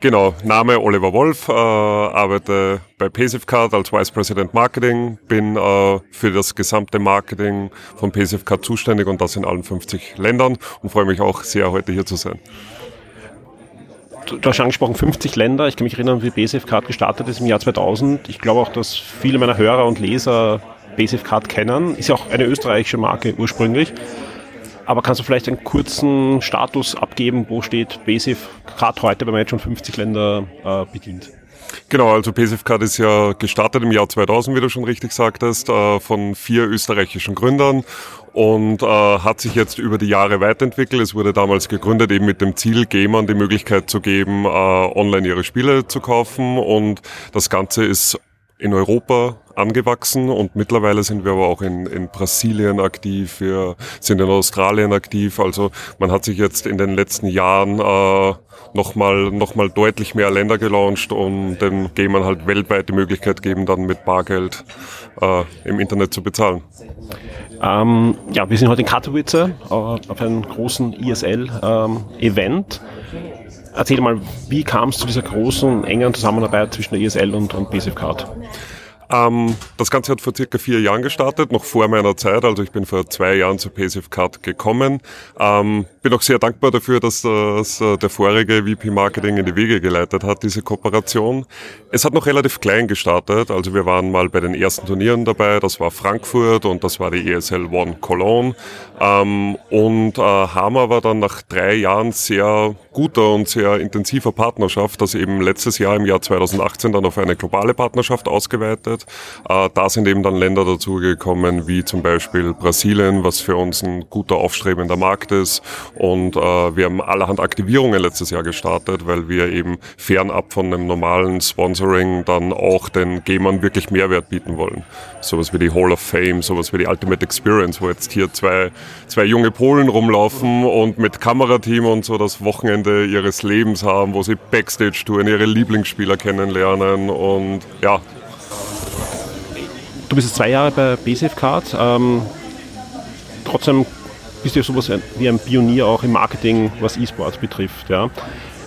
Genau, Name Oliver Wolf, äh, arbeite bei Card als Vice President Marketing, bin äh, für das gesamte Marketing von Card zuständig und das in allen 50 Ländern und freue mich auch sehr, heute hier zu sein du hast angesprochen, 50 Länder. Ich kann mich erinnern, wie BSF Card gestartet ist im Jahr 2000. Ich glaube auch, dass viele meiner Hörer und Leser BSF Card kennen. Ist ja auch eine österreichische Marke ursprünglich. Aber kannst du vielleicht einen kurzen Status abgeben, wo steht BASIF gerade heute, wenn man jetzt schon 50 Länder äh, bedient? Genau, also PSFCard ist ja gestartet im Jahr 2000, wie du schon richtig sagtest, äh, von vier österreichischen Gründern und äh, hat sich jetzt über die Jahre weiterentwickelt. Es wurde damals gegründet eben mit dem Ziel, Gamern die Möglichkeit zu geben, äh, online ihre Spiele zu kaufen und das Ganze ist in Europa angewachsen und mittlerweile sind wir aber auch in, in Brasilien aktiv, wir sind in Australien aktiv. Also man hat sich jetzt in den letzten Jahren äh, nochmal noch mal deutlich mehr Länder gelauncht und den Gamern halt weltweit die Möglichkeit geben, dann mit Bargeld äh, im Internet zu bezahlen. Ähm, ja, wir sind heute in Katowice äh, auf einem großen ISL-Event. Ähm, Erzähl mal, wie kam es zu dieser großen, engen Zusammenarbeit zwischen der ISL und, und BSF Card? Ähm, das Ganze hat vor circa vier Jahren gestartet, noch vor meiner Zeit. Also ich bin vor zwei Jahren zu PSF Card gekommen. Ähm, bin auch sehr dankbar dafür, dass das äh, der vorige VP Marketing in die Wege geleitet hat, diese Kooperation. Es hat noch relativ klein gestartet. Also wir waren mal bei den ersten Turnieren dabei. Das war Frankfurt und das war die ESL One Cologne. Ähm, und äh, Hammer war dann nach drei Jahren sehr guter und sehr intensiver Partnerschaft, das eben letztes Jahr im Jahr 2018 dann auf eine globale Partnerschaft ausgeweitet. Äh, da sind eben dann Länder dazugekommen, wie zum Beispiel Brasilien, was für uns ein guter aufstrebender Markt ist. Und äh, wir haben allerhand Aktivierungen letztes Jahr gestartet, weil wir eben fernab von einem normalen Sponsoring dann auch den Gamern wirklich Mehrwert bieten wollen. Sowas wie die Hall of Fame, sowas wie die Ultimate Experience, wo jetzt hier zwei, zwei junge Polen rumlaufen und mit Kamerateam und so das Wochenende ihres Lebens haben, wo sie Backstage-Touren, ihre Lieblingsspieler kennenlernen und ja. Du bist jetzt zwei Jahre bei BSF Card. Ähm, trotzdem bist du ja sowas wie ein Pionier auch im Marketing, was E-Sports betrifft. Ja.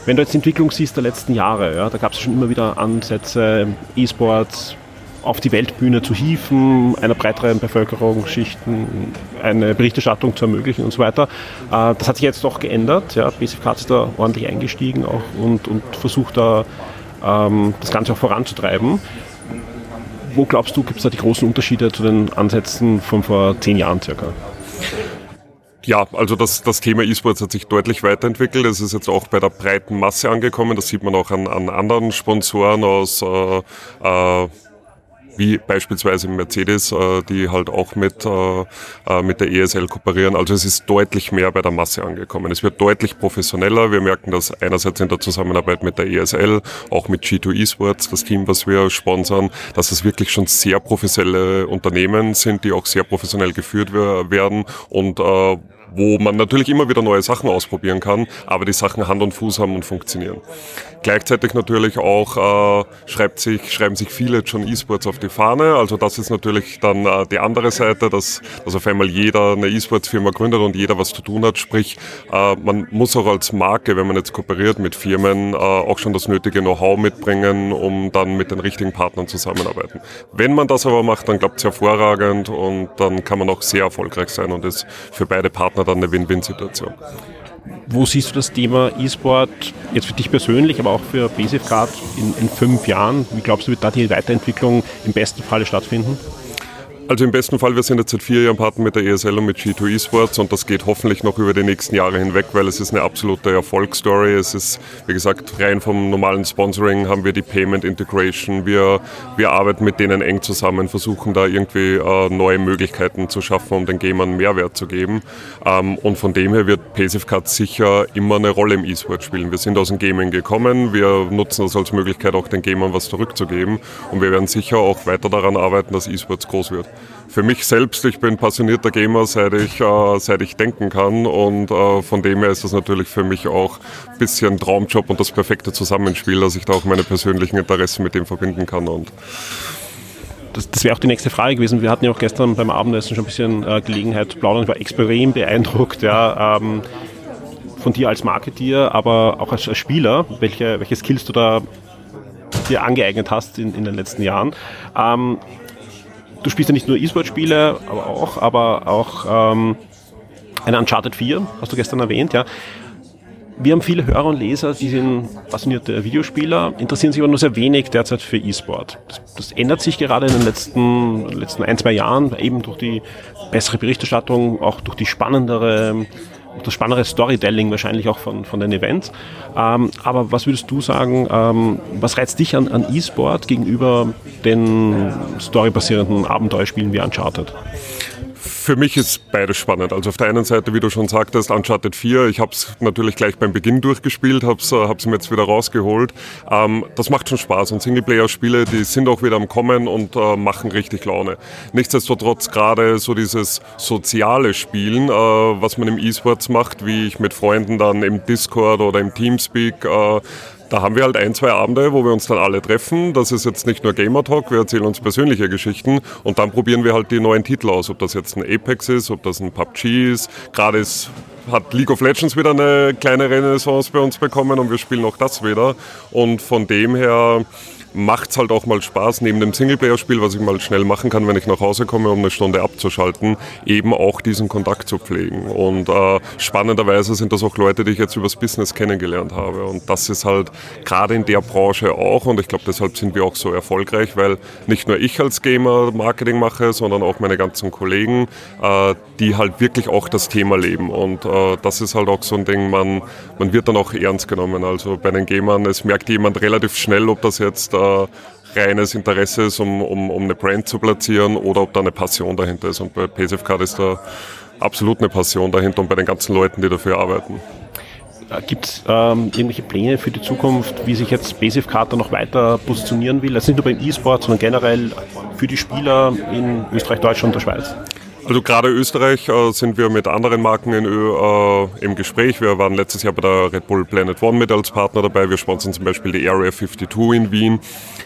Wenn du jetzt die Entwicklung siehst der letzten Jahre, ja, da gab es schon immer wieder Ansätze, E-Sports auf die Weltbühne zu hieven, einer breiteren Bevölkerungsschichten eine Berichterstattung zu ermöglichen und so weiter. Äh, das hat sich jetzt doch geändert. Ja. BSFK ist da ordentlich eingestiegen auch und, und versucht da ähm, das Ganze auch voranzutreiben. Wo glaubst du, gibt es da die großen Unterschiede zu den Ansätzen von vor zehn Jahren circa? Ja, also das, das Thema E-Sports hat sich deutlich weiterentwickelt. Es ist jetzt auch bei der breiten Masse angekommen. Das sieht man auch an, an anderen Sponsoren aus äh, äh, wie beispielsweise Mercedes, äh, die halt auch mit, äh, äh, mit der ESL kooperieren. Also es ist deutlich mehr bei der Masse angekommen. Es wird deutlich professioneller. Wir merken das einerseits in der Zusammenarbeit mit der ESL, auch mit G2 Esports, das Team, was wir sponsern, dass es wirklich schon sehr professionelle Unternehmen sind, die auch sehr professionell geführt werden und äh, wo man natürlich immer wieder neue Sachen ausprobieren kann, aber die Sachen Hand und Fuß haben und funktionieren. Gleichzeitig natürlich auch äh, schreibt sich, schreiben sich viele schon E-Sports auf die Fahne. Also das ist natürlich dann äh, die andere Seite, dass, dass auf einmal jeder eine E-Sports-Firma gründet und jeder was zu tun hat. Sprich, äh, man muss auch als Marke, wenn man jetzt kooperiert mit Firmen, äh, auch schon das nötige Know-how mitbringen, um dann mit den richtigen Partnern zusammenarbeiten. Wenn man das aber macht, dann klappt es hervorragend und dann kann man auch sehr erfolgreich sein und ist für beide Partner dann eine Win-Win-Situation. Wo siehst du das Thema E-Sport jetzt für dich persönlich, aber auch für BSF Card in, in fünf Jahren? Wie glaubst du, wird da die Weiterentwicklung im besten Falle stattfinden? Also im besten Fall, wir sind jetzt seit vier Jahren Partner mit der ESL und mit G2 Esports und das geht hoffentlich noch über die nächsten Jahre hinweg, weil es ist eine absolute Erfolgsstory. Es ist, wie gesagt, rein vom normalen Sponsoring haben wir die Payment Integration. Wir, wir arbeiten mit denen eng zusammen, versuchen da irgendwie äh, neue Möglichkeiten zu schaffen, um den Gamern Mehrwert zu geben. Ähm, und von dem her wird PSFCard sicher immer eine Rolle im E-Sport spielen. Wir sind aus dem Gaming gekommen, wir nutzen das als Möglichkeit, auch den Gamern was zurückzugeben und wir werden sicher auch weiter daran arbeiten, dass E-Sports groß wird für mich selbst, ich bin passionierter Gamer, seit ich, äh, seit ich denken kann und äh, von dem her ist das natürlich für mich auch ein bisschen Traumjob und das perfekte Zusammenspiel, dass ich da auch meine persönlichen Interessen mit dem verbinden kann und das, das wäre auch die nächste Frage gewesen. Wir hatten ja auch gestern beim Abendessen schon ein bisschen äh, Gelegenheit plaudern. Ich war extrem beeindruckt ja, ähm, von dir als Marketeer, aber auch als, als Spieler, welche, welche Skills du da dir angeeignet hast in, in den letzten Jahren. Ähm, du spielst ja nicht nur E-Sport-Spiele, aber auch, aber auch ähm, eine Uncharted 4, hast du gestern erwähnt, ja. wir haben viele Hörer und Leser, die sind passionierte Videospieler, interessieren sich aber nur sehr wenig derzeit für E-Sport. Das, das, ändert sich gerade in den letzten, letzten ein, zwei Jahren, eben durch die bessere Berichterstattung, auch durch die spannendere das spannendere Storytelling wahrscheinlich auch von, von den Events. Ähm, aber was würdest du sagen, ähm, was reizt dich an, an E-Sport gegenüber den storybasierenden Abenteuerspielen wie Uncharted? Für mich ist beides spannend. Also auf der einen Seite, wie du schon sagtest, Uncharted 4. Ich habe es natürlich gleich beim Beginn durchgespielt, habe es äh, mir jetzt wieder rausgeholt. Ähm, das macht schon Spaß und Singleplayer-Spiele, die sind auch wieder am Kommen und äh, machen richtig Laune. Nichtsdestotrotz gerade so dieses soziale Spielen, äh, was man im E-Sports macht, wie ich mit Freunden dann im Discord oder im Teamspeak äh, da haben wir halt ein, zwei Abende, wo wir uns dann alle treffen. Das ist jetzt nicht nur Gamer Talk, wir erzählen uns persönliche Geschichten und dann probieren wir halt die neuen Titel aus, ob das jetzt ein Apex ist, ob das ein PUBG ist. Gerade ist hat League of Legends wieder eine kleine Renaissance bei uns bekommen und wir spielen auch das wieder. Und von dem her macht es halt auch mal Spaß, neben dem Singleplayer-Spiel, was ich mal schnell machen kann, wenn ich nach Hause komme, um eine Stunde abzuschalten, eben auch diesen Kontakt zu pflegen. Und äh, spannenderweise sind das auch Leute, die ich jetzt übers Business kennengelernt habe. Und das ist halt gerade in der Branche auch, und ich glaube, deshalb sind wir auch so erfolgreich, weil nicht nur ich als Gamer Marketing mache, sondern auch meine ganzen Kollegen, äh, die halt wirklich auch das Thema leben. Und äh, das ist halt auch so ein Ding, man, man wird dann auch ernst genommen. Also bei den Gamern, es merkt jemand relativ schnell, ob das jetzt äh, reines Interesse ist, um, um, um eine Brand zu platzieren oder ob da eine Passion dahinter ist. Und bei PSF Card ist da absolut eine Passion dahinter und bei den ganzen Leuten, die dafür arbeiten. Äh, Gibt es ähm, irgendwelche Pläne für die Zukunft, wie sich jetzt Basic Carter noch weiter positionieren will? Das nicht nur beim E-Sport, sondern generell für die Spieler in Österreich, Deutschland und der Schweiz? Also gerade Österreich äh, sind wir mit anderen Marken in äh, im Gespräch. Wir waren letztes Jahr bei der Red Bull Planet One mit als Partner dabei. Wir sponsern zum Beispiel die Area 52 in Wien.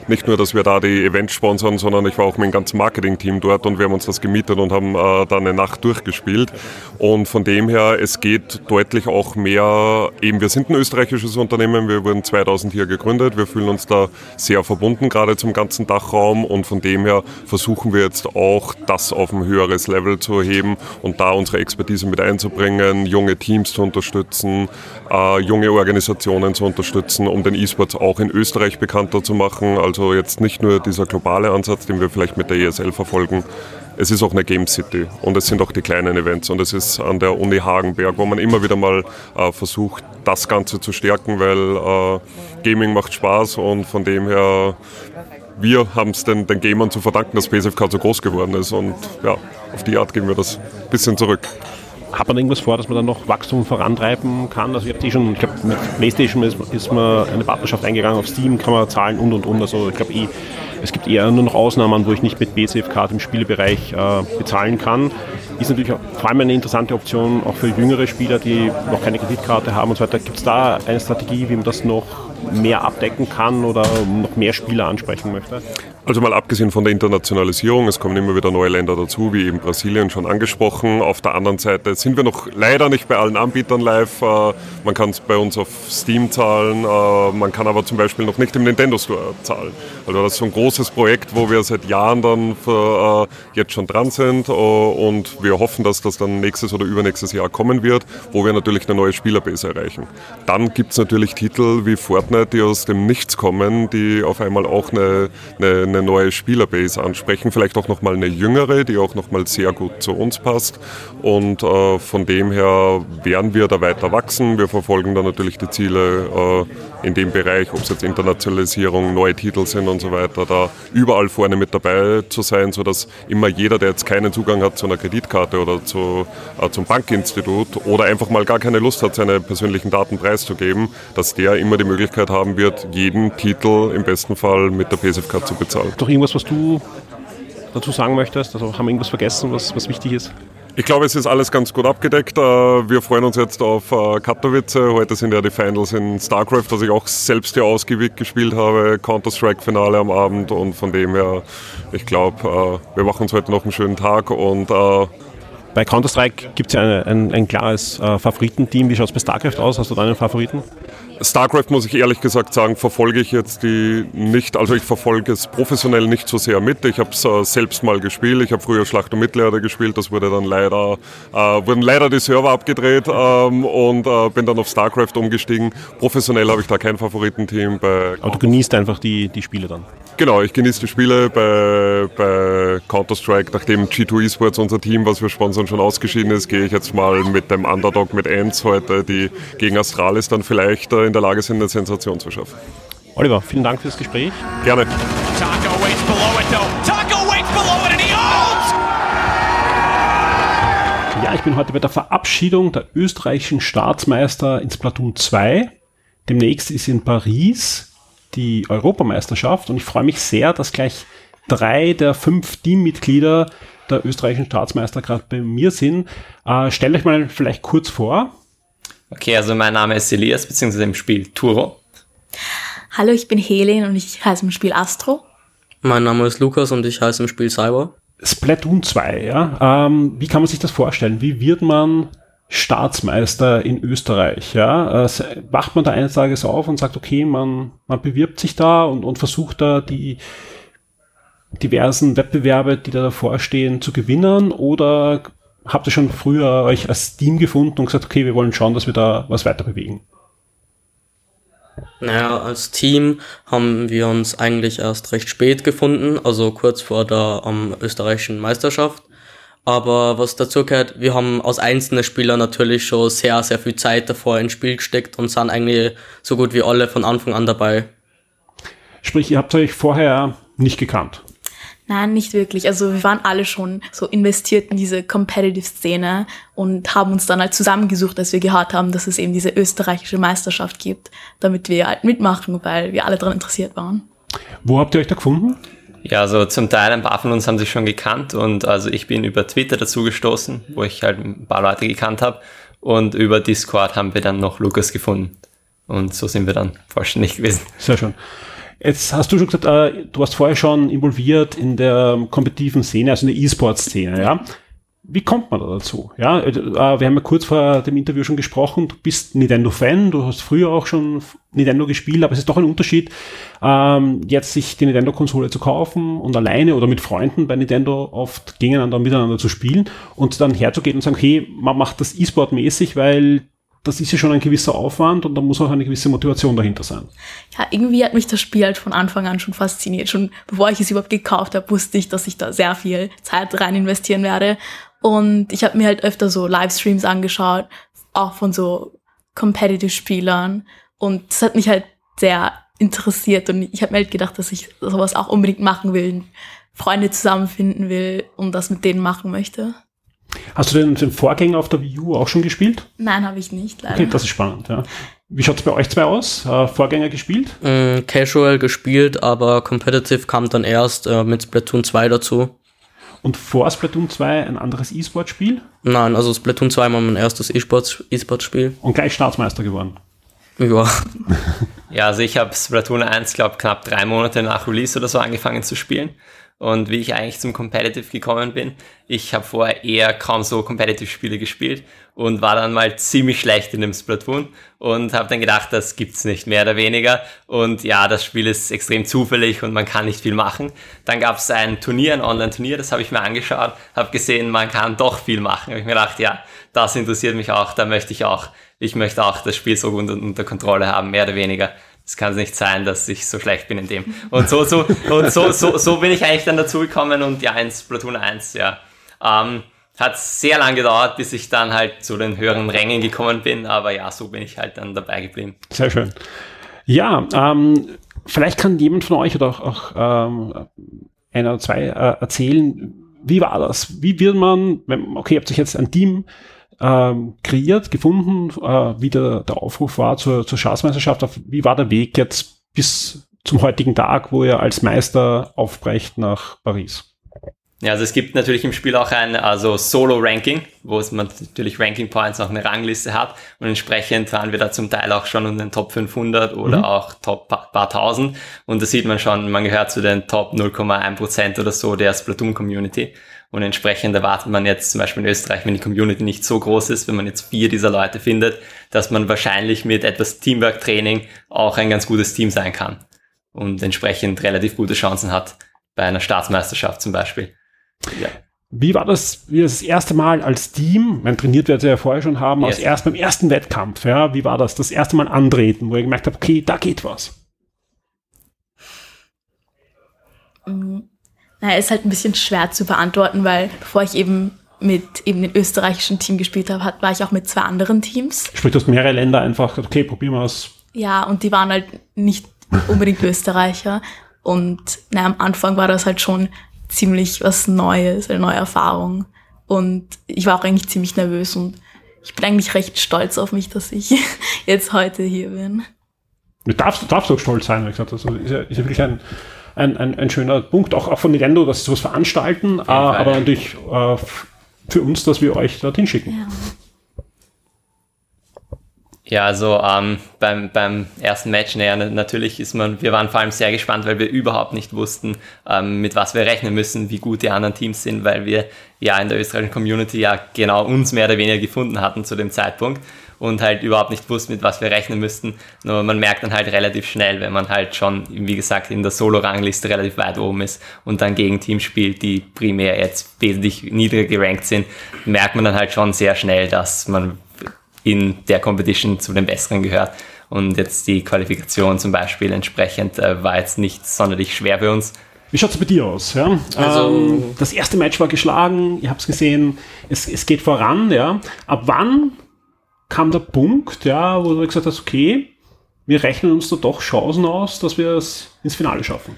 Nicht nur, dass wir da die Events sponsern, sondern ich war auch mit dem ganzen Marketing-Team dort und wir haben uns das gemietet und haben äh, da eine Nacht durchgespielt. Und von dem her, es geht deutlich auch mehr, eben wir sind ein österreichisches Unternehmen, wir wurden 2000 hier gegründet, wir fühlen uns da sehr verbunden, gerade zum ganzen Dachraum und von dem her versuchen wir jetzt auch das auf ein höheres Level zu heben und da unsere Expertise mit einzubringen, junge Teams zu unterstützen, äh, junge Organisationen zu unterstützen, um den E-Sports auch in Österreich bekannter zu machen. Also jetzt nicht nur dieser globale Ansatz, den wir vielleicht mit der ESL verfolgen, es ist auch eine Game City und es sind auch die kleinen Events und es ist an der Uni Hagenberg, wo man immer wieder mal äh, versucht, das Ganze zu stärken, weil äh, Gaming macht Spaß und von dem her wir haben es den, den Gamern zu verdanken, dass PSFK so groß geworden ist. Und ja, auf die Art gehen wir das ein bisschen zurück. Hat man irgendwas vor, dass man dann noch Wachstum vorantreiben kann? Also ich habe die schon, ich glaube mit PlayStation ist, ist man eine Partnerschaft eingegangen, auf Steam kann man zahlen und und und. Also ich glaube eh, es gibt eher nur noch Ausnahmen, wo ich nicht mit BCF-Card im Spielebereich äh, bezahlen kann. Ist natürlich auch, vor allem eine interessante Option auch für jüngere Spieler, die noch keine Kreditkarte haben und so weiter. Gibt es da eine Strategie, wie man das noch mehr abdecken kann oder noch mehr Spieler ansprechen möchte? Also mal abgesehen von der Internationalisierung, es kommen immer wieder neue Länder dazu, wie eben Brasilien schon angesprochen. Auf der anderen Seite sind wir noch leider nicht bei allen Anbietern live. Äh, man kann es bei uns auf Steam zahlen, äh, man kann aber zum Beispiel noch nicht im Nintendo Store zahlen. Also das ist so ein großes Projekt, wo wir seit Jahren dann äh, jetzt schon dran sind und wir hoffen, dass das dann nächstes oder übernächstes Jahr kommen wird, wo wir natürlich eine neue Spielerbase erreichen. Dann gibt es natürlich Titel wie Fortnite, die aus dem Nichts kommen, die auf einmal auch eine, eine eine neue Spielerbase ansprechen, vielleicht auch nochmal eine jüngere, die auch nochmal sehr gut zu uns passt. Und äh, von dem her werden wir da weiter wachsen. Wir verfolgen da natürlich die Ziele äh, in dem Bereich, ob es jetzt Internationalisierung, neue Titel sind und so weiter, da überall vorne mit dabei zu sein, sodass immer jeder, der jetzt keinen Zugang hat zu einer Kreditkarte oder zu, äh, zum Bankinstitut oder einfach mal gar keine Lust hat, seine persönlichen Daten preiszugeben, dass der immer die Möglichkeit haben wird, jeden Titel im besten Fall mit der PSF-Card zu bezahlen. Doch irgendwas, was du dazu sagen möchtest? Also haben wir irgendwas vergessen, was, was wichtig ist? Ich glaube, es ist alles ganz gut abgedeckt. Äh, wir freuen uns jetzt auf äh, Katowice. Heute sind ja die Finals in StarCraft, was ich auch selbst hier ausgiebig gespielt habe. Counter-Strike-Finale am Abend und von dem her, ich glaube, äh, wir machen uns heute noch einen schönen Tag und bei Counter-Strike gibt es ja ein, ein, ein, klares äh, Favoritenteam. Wie schaut es bei StarCraft aus? Hast du da einen Favoriten? StarCraft muss ich ehrlich gesagt sagen, verfolge ich jetzt die nicht, also ich verfolge es professionell nicht so sehr mit. Ich habe es äh, selbst mal gespielt. Ich habe früher Schlacht um Mittelerde gespielt. Das wurde dann leider, äh, wurden leider die Server abgedreht ähm, und äh, bin dann auf StarCraft umgestiegen. Professionell habe ich da kein Favoritenteam. Bei Aber du genießt einfach die, die Spiele dann. Genau, ich genieße die Spiele bei, bei Counter-Strike. Nachdem G2 Esports, unser Team, was wir sponsern, schon ausgeschieden ist, gehe ich jetzt mal mit dem Underdog, mit Ants heute, die gegen Astralis dann vielleicht äh, in der Lage sind, eine Sensation zu schaffen. Oliver, vielen Dank fürs Gespräch. Gerne. Taco waits below it though. Taco waits below it and he owns! Ja, ich bin heute bei der Verabschiedung der österreichischen Staatsmeister ins Platoon 2. Demnächst ist in Paris die Europameisterschaft und ich freue mich sehr, dass gleich drei der fünf Teammitglieder der österreichischen Staatsmeister gerade bei mir sind. Äh, stellt euch mal vielleicht kurz vor. Okay, also mein Name ist Elias, beziehungsweise im Spiel Turo. Hallo, ich bin Helen und ich heiße im Spiel Astro. Mein Name ist Lukas und ich heiße im Spiel Cyber. Splatoon 2, ja. Ähm, wie kann man sich das vorstellen? Wie wird man Staatsmeister in Österreich? Ja? Äh, wacht man da eines Tages auf und sagt, okay, man, man bewirbt sich da und, und versucht da die diversen Wettbewerbe, die da davor stehen, zu gewinnen? Oder habt ihr schon früher euch als Team gefunden und gesagt, okay, wir wollen schauen, dass wir da was weiter bewegen? Naja, als Team haben wir uns eigentlich erst recht spät gefunden, also kurz vor der ähm, österreichischen Meisterschaft. Aber was dazu gehört, wir haben aus einzelnen Spielern natürlich schon sehr, sehr viel Zeit davor ins Spiel gesteckt und sind eigentlich so gut wie alle von Anfang an dabei. Sprich, ihr habt euch vorher nicht gekannt. Nein, nicht wirklich. Also wir waren alle schon so investiert in diese Competitive-Szene und haben uns dann halt zusammengesucht, als wir gehört haben, dass es eben diese österreichische Meisterschaft gibt, damit wir halt mitmachen, weil wir alle daran interessiert waren. Wo habt ihr euch da gefunden? Ja, also zum Teil ein paar von uns haben sich schon gekannt und also ich bin über Twitter dazu gestoßen, wo ich halt ein paar Leute gekannt habe und über Discord haben wir dann noch Lukas gefunden und so sind wir dann vollständig gewesen. Sehr schön. Jetzt hast du schon gesagt, äh, du warst vorher schon involviert in der kompetitiven Szene, also in der E-Sport-Szene, ja. Wie kommt man da dazu? Ja, äh, wir haben ja kurz vor dem Interview schon gesprochen, du bist Nintendo-Fan, du hast früher auch schon Nintendo gespielt, aber es ist doch ein Unterschied, ähm, jetzt sich die Nintendo-Konsole zu kaufen und alleine oder mit Freunden bei Nintendo oft gegeneinander und miteinander zu spielen und dann herzugehen und sagen, okay, man macht das E-Sport mäßig, weil das ist ja schon ein gewisser Aufwand und da muss auch eine gewisse Motivation dahinter sein. Ja, irgendwie hat mich das Spiel halt von Anfang an schon fasziniert. Schon bevor ich es überhaupt gekauft habe, wusste ich, dass ich da sehr viel Zeit rein investieren werde. Und ich habe mir halt öfter so Livestreams angeschaut, auch von so Competitive-Spielern. Und das hat mich halt sehr interessiert und ich habe mir halt gedacht, dass ich sowas auch unbedingt machen will, Freunde zusammenfinden will und das mit denen machen möchte. Hast du den, den Vorgänger auf der Wii U auch schon gespielt? Nein, habe ich nicht, leider. Okay, das ist spannend, ja. Wie schaut es bei euch zwei aus? Äh, Vorgänger gespielt? Mm, casual gespielt, aber Competitive kam dann erst äh, mit Splatoon 2 dazu. Und vor Splatoon 2 ein anderes E-Sport-Spiel? Nein, also Splatoon 2 war mein erstes E-Sport-Spiel. Und gleich Staatsmeister geworden? Ja. ja, also ich habe Splatoon 1, glaube knapp drei Monate nach Release oder so angefangen zu spielen. Und wie ich eigentlich zum Competitive gekommen bin, ich habe vorher eher kaum so Competitive-Spiele gespielt und war dann mal ziemlich schlecht in dem Splatoon und habe dann gedacht, das gibt's nicht mehr oder weniger. Und ja, das Spiel ist extrem zufällig und man kann nicht viel machen. Dann gab es ein Turnier, ein Online-Turnier, das habe ich mir angeschaut, habe gesehen, man kann doch viel machen. Habe ich mir gedacht, ja, das interessiert mich auch, da möchte ich auch, ich möchte auch das Spiel so unter, unter Kontrolle haben, mehr oder weniger es kann nicht sein, dass ich so schlecht bin in dem. Und so, so, und so, so, so bin ich eigentlich dann dazu gekommen und ja, ins Platoon 1, ja. Ähm, hat sehr lang gedauert, bis ich dann halt zu den höheren Rängen gekommen bin, aber ja, so bin ich halt dann dabei geblieben. Sehr schön. Ja, ähm, vielleicht kann jemand von euch oder auch, auch ähm, einer oder zwei äh, erzählen, wie war das? Wie wird man, okay, ihr habt euch jetzt ein Team ähm, kreiert, gefunden, äh, wie der, der Aufruf war zur, zur Staatsmeisterschaft. Wie war der Weg jetzt bis zum heutigen Tag, wo ihr als Meister aufbrecht nach Paris? Ja, also es gibt natürlich im Spiel auch ein also Solo-Ranking, wo man natürlich Ranking Points auch eine Rangliste hat und entsprechend waren wir da zum Teil auch schon in den Top 500 oder mhm. auch Top paar tausend und da sieht man schon, man gehört zu den Top 0,1% oder so der Splatoon-Community und entsprechend erwartet man jetzt zum Beispiel in Österreich, wenn die Community nicht so groß ist, wenn man jetzt vier dieser Leute findet, dass man wahrscheinlich mit etwas Teamwork-Training auch ein ganz gutes Team sein kann und entsprechend relativ gute Chancen hat bei einer Staatsmeisterschaft zum Beispiel. Ja. Wie war das, wie das erste Mal als Team, man trainiert wird ja vorher schon haben, yes. als erst beim ersten Wettkampf, ja, wie war das, das erste Mal antreten, wo ihr gemerkt habt, okay, da geht was? Mhm. Naja, ist halt ein bisschen schwer zu beantworten, weil bevor ich eben mit eben dem österreichischen Team gespielt habe, war ich auch mit zwei anderen Teams. Sprich, du hast mehrere Länder einfach, okay, probieren wir es. Ja, und die waren halt nicht unbedingt Österreicher. Und na, am Anfang war das halt schon ziemlich was Neues, eine neue Erfahrung. Und ich war auch eigentlich ziemlich nervös und ich bin eigentlich recht stolz auf mich, dass ich jetzt heute hier bin. Du darfst, darfst auch stolz sein, wie gesagt. Also ist ja, ist ja wirklich ein, ein, ein, ein, schöner Punkt, auch, auch von Nintendo, dass sie sowas veranstalten, äh, aber natürlich äh, für uns, dass wir euch dorthin schicken. Ja. Ja, also ähm, beim, beim ersten Match, naja, natürlich ist man, wir waren vor allem sehr gespannt, weil wir überhaupt nicht wussten, ähm, mit was wir rechnen müssen, wie gut die anderen Teams sind, weil wir ja in der österreichischen Community ja genau uns mehr oder weniger gefunden hatten zu dem Zeitpunkt und halt überhaupt nicht wussten, mit was wir rechnen müssten. Nur man merkt dann halt relativ schnell, wenn man halt schon, wie gesagt, in der Solo-Rangliste relativ weit oben ist und dann gegen Teams spielt, die primär jetzt wesentlich niedriger gerankt sind, merkt man dann halt schon sehr schnell, dass man in der Competition zu den Besseren gehört. Und jetzt die Qualifikation zum Beispiel entsprechend äh, war jetzt nicht sonderlich schwer für uns. Wie schaut es bei dir aus? Ja? Also, ähm, das erste Match war geschlagen, ihr habt es gesehen, es geht voran. Ja? Ab wann kam der Punkt, ja, wo du gesagt hast, okay, wir rechnen uns da doch Chancen aus, dass wir es ins Finale schaffen?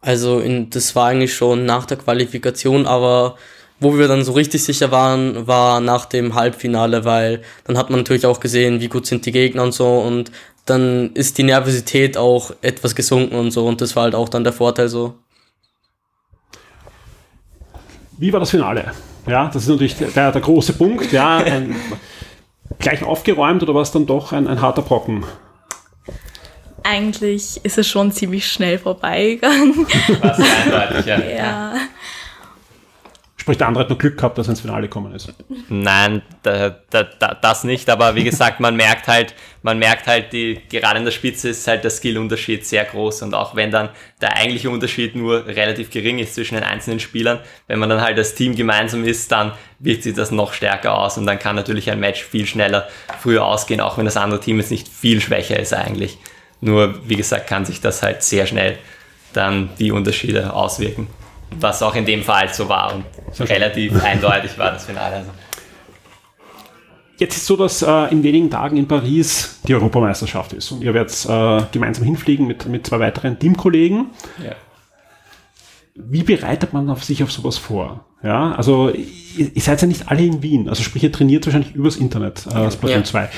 Also in, das war eigentlich schon nach der Qualifikation, aber wo wir dann so richtig sicher waren, war nach dem Halbfinale, weil dann hat man natürlich auch gesehen, wie gut sind die Gegner und so und dann ist die Nervosität auch etwas gesunken und so und das war halt auch dann der Vorteil so. Wie war das Finale? Ja, das ist natürlich der, der große Punkt. Ja, ein, gleich aufgeräumt oder war es dann doch ein, ein harter Brocken? Eigentlich ist es schon ziemlich schnell vorbeigegangen. Was eindeutig, ja. ja. Sprich, der andere hat nur Glück gehabt, dass er ins Finale gekommen ist. Nein, da, da, da, das nicht, aber wie gesagt, man merkt halt, man merkt halt, die, gerade in der Spitze ist halt der Skillunterschied sehr groß und auch wenn dann der eigentliche Unterschied nur relativ gering ist zwischen den einzelnen Spielern, wenn man dann halt als Team gemeinsam ist, dann wirkt sich das noch stärker aus und dann kann natürlich ein Match viel schneller früher ausgehen, auch wenn das andere Team jetzt nicht viel schwächer ist eigentlich. Nur, wie gesagt, kann sich das halt sehr schnell dann die Unterschiede auswirken was auch in dem Fall so war und relativ eindeutig war das Finale. Also. Jetzt ist es so, dass äh, in wenigen Tagen in Paris die Europameisterschaft ist und ihr werdet äh, gemeinsam hinfliegen mit, mit zwei weiteren Teamkollegen. Ja. Wie bereitet man auf sich auf sowas vor? Ja, also ihr, ihr, seid ja nicht alle in Wien, also sprich ihr trainiert wahrscheinlich übers Internet, äh, Splatoon ja. 2.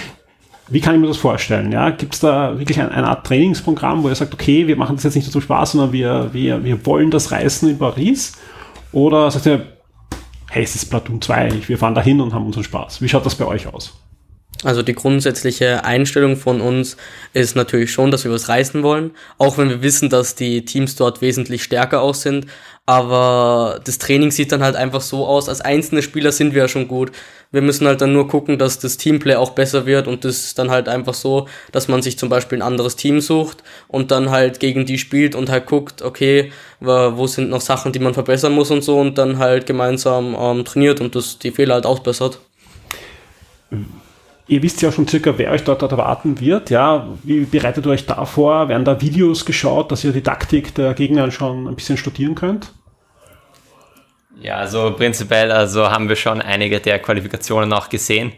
Wie kann ich mir das vorstellen? Ja, gibt es da wirklich ein, eine Art Trainingsprogramm, wo ihr sagt, okay, wir machen das jetzt nicht nur zum Spaß, sondern wir, wir, wir wollen das reißen in Paris? Oder sagt ihr, hey, es ist Platoon 2, wir fahren da hin und haben unseren Spaß. Wie schaut das bei euch aus? Also die grundsätzliche Einstellung von uns ist natürlich schon, dass wir was reißen wollen, auch wenn wir wissen, dass die Teams dort wesentlich stärker aus sind. Aber das Training sieht dann halt einfach so aus, als einzelne Spieler sind wir ja schon gut. Wir müssen halt dann nur gucken, dass das Teamplay auch besser wird und das ist dann halt einfach so, dass man sich zum Beispiel ein anderes Team sucht und dann halt gegen die spielt und halt guckt, okay, wo sind noch Sachen, die man verbessern muss und so und dann halt gemeinsam ähm, trainiert und das die Fehler halt ausbessert. Ihr wisst ja schon circa, wer euch dort erwarten wird. Ja, wie bereitet ihr euch da vor? Werden da Videos geschaut, dass ihr die Taktik der Gegner schon ein bisschen studieren könnt? Ja, also prinzipiell also haben wir schon einige der Qualifikationen auch gesehen.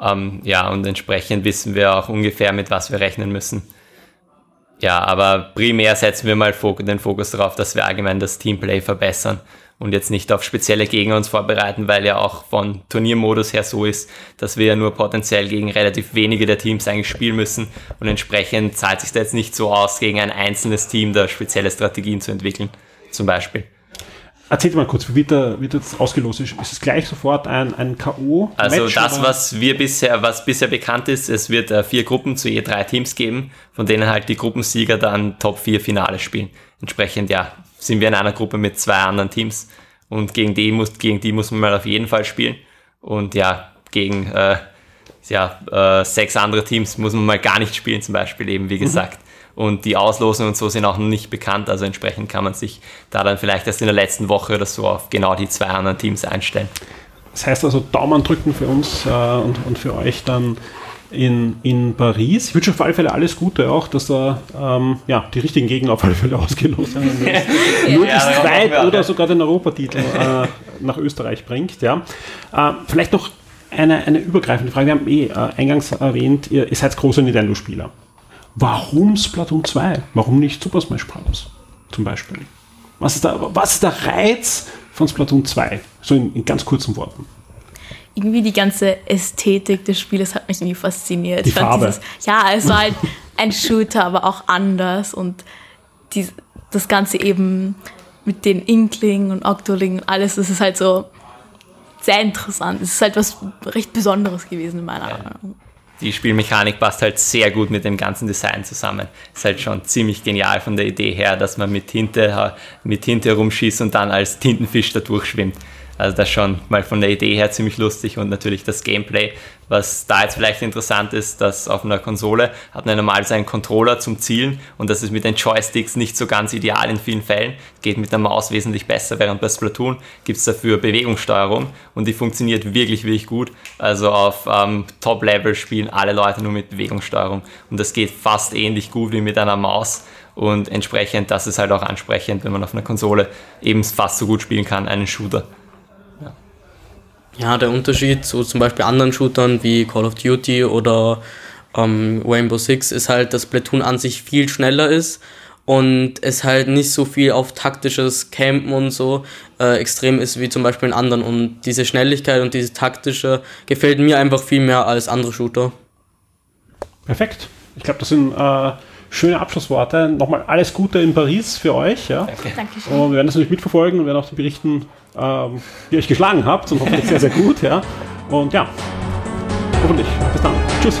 Ähm, ja, und entsprechend wissen wir auch ungefähr, mit was wir rechnen müssen. Ja, aber primär setzen wir mal den Fokus darauf, dass wir allgemein das Teamplay verbessern und jetzt nicht auf spezielle Gegner uns vorbereiten, weil ja auch von Turniermodus her so ist, dass wir ja nur potenziell gegen relativ wenige der Teams eigentlich spielen müssen und entsprechend zahlt sich da jetzt nicht so aus, gegen ein einzelnes Team da spezielle Strategien zu entwickeln, zum Beispiel. Erzählt mal kurz, wie wird, da, wird das ausgelost? Ist es gleich sofort ein, ein K.O.? Also das, oder? was wir bisher, was bisher bekannt ist, es wird äh, vier Gruppen zu je drei Teams geben, von denen halt die Gruppensieger dann Top 4 Finale spielen. Entsprechend, ja, sind wir in einer Gruppe mit zwei anderen Teams und gegen die muss, gegen die muss man mal auf jeden Fall spielen. Und ja, gegen äh, ja, äh, sechs andere Teams muss man mal gar nicht spielen, zum Beispiel eben, wie mhm. gesagt. Mhm. Und die Auslosungen und so sind auch noch nicht bekannt, also entsprechend kann man sich da dann vielleicht erst in der letzten Woche oder so auf genau die zwei anderen Teams einstellen. Das heißt also Daumen drücken für uns äh, und, und für euch dann in, in Paris. Ich wünsche auf alle Fälle alles Gute auch, dass da ähm, ja, die richtigen Gegner auf alle Fälle ausgelost werden. Nur ja, das Zweit- oder sogar den Europatitel äh, nach Österreich bringt. Ja. Äh, vielleicht noch eine, eine übergreifende Frage. Wir haben eh äh, eingangs erwähnt, ihr, ihr seid große Nintendo-Spieler. Warum Splatoon 2? Warum nicht Super Smash Bros. zum Beispiel? Was ist, der, was ist der Reiz von Splatoon 2? So in, in ganz kurzen Worten irgendwie die ganze Ästhetik des Spieles hat mich irgendwie fasziniert. Die Farbe. Dieses, ja, es war halt ein Shooter, aber auch anders und die, das Ganze eben mit den Inkling und Octoling und alles, das ist halt so sehr interessant. Es ist halt was recht Besonderes gewesen in meiner ja. Meinung. Die Spielmechanik passt halt sehr gut mit dem ganzen Design zusammen. Ist halt schon ziemlich genial von der Idee her, dass man mit Tinte, mit Tinte herumschießt und dann als Tintenfisch da durchschwimmt. Also das schon mal von der Idee her ziemlich lustig und natürlich das Gameplay. Was da jetzt vielleicht interessant ist, dass auf einer Konsole hat man normalerweise einen Controller zum Zielen und das ist mit den Joysticks nicht so ganz ideal in vielen Fällen. Geht mit der Maus wesentlich besser, während bei Splatoon gibt es dafür Bewegungssteuerung und die funktioniert wirklich, wirklich gut. Also auf ähm, Top-Level spielen alle Leute nur mit Bewegungssteuerung und das geht fast ähnlich gut wie mit einer Maus und entsprechend, das ist halt auch ansprechend, wenn man auf einer Konsole eben fast so gut spielen kann, einen Shooter. Ja, der Unterschied zu zum Beispiel anderen Shootern wie Call of Duty oder ähm, Rainbow Six ist halt, dass Platoon an sich viel schneller ist und es halt nicht so viel auf taktisches Campen und so äh, extrem ist wie zum Beispiel in anderen. Und diese Schnelligkeit und diese taktische gefällt mir einfach viel mehr als andere Shooter. Perfekt. Ich glaube, das sind äh, schöne Abschlussworte. Nochmal alles Gute in Paris für euch. Ja? Danke. Dankeschön. Und wir werden das natürlich mitverfolgen und werden auch berichten, ähm, die ihr euch geschlagen habt und hoffentlich sehr, sehr gut. Ja? Und ja, hoffentlich. Bis dann. Tschüss.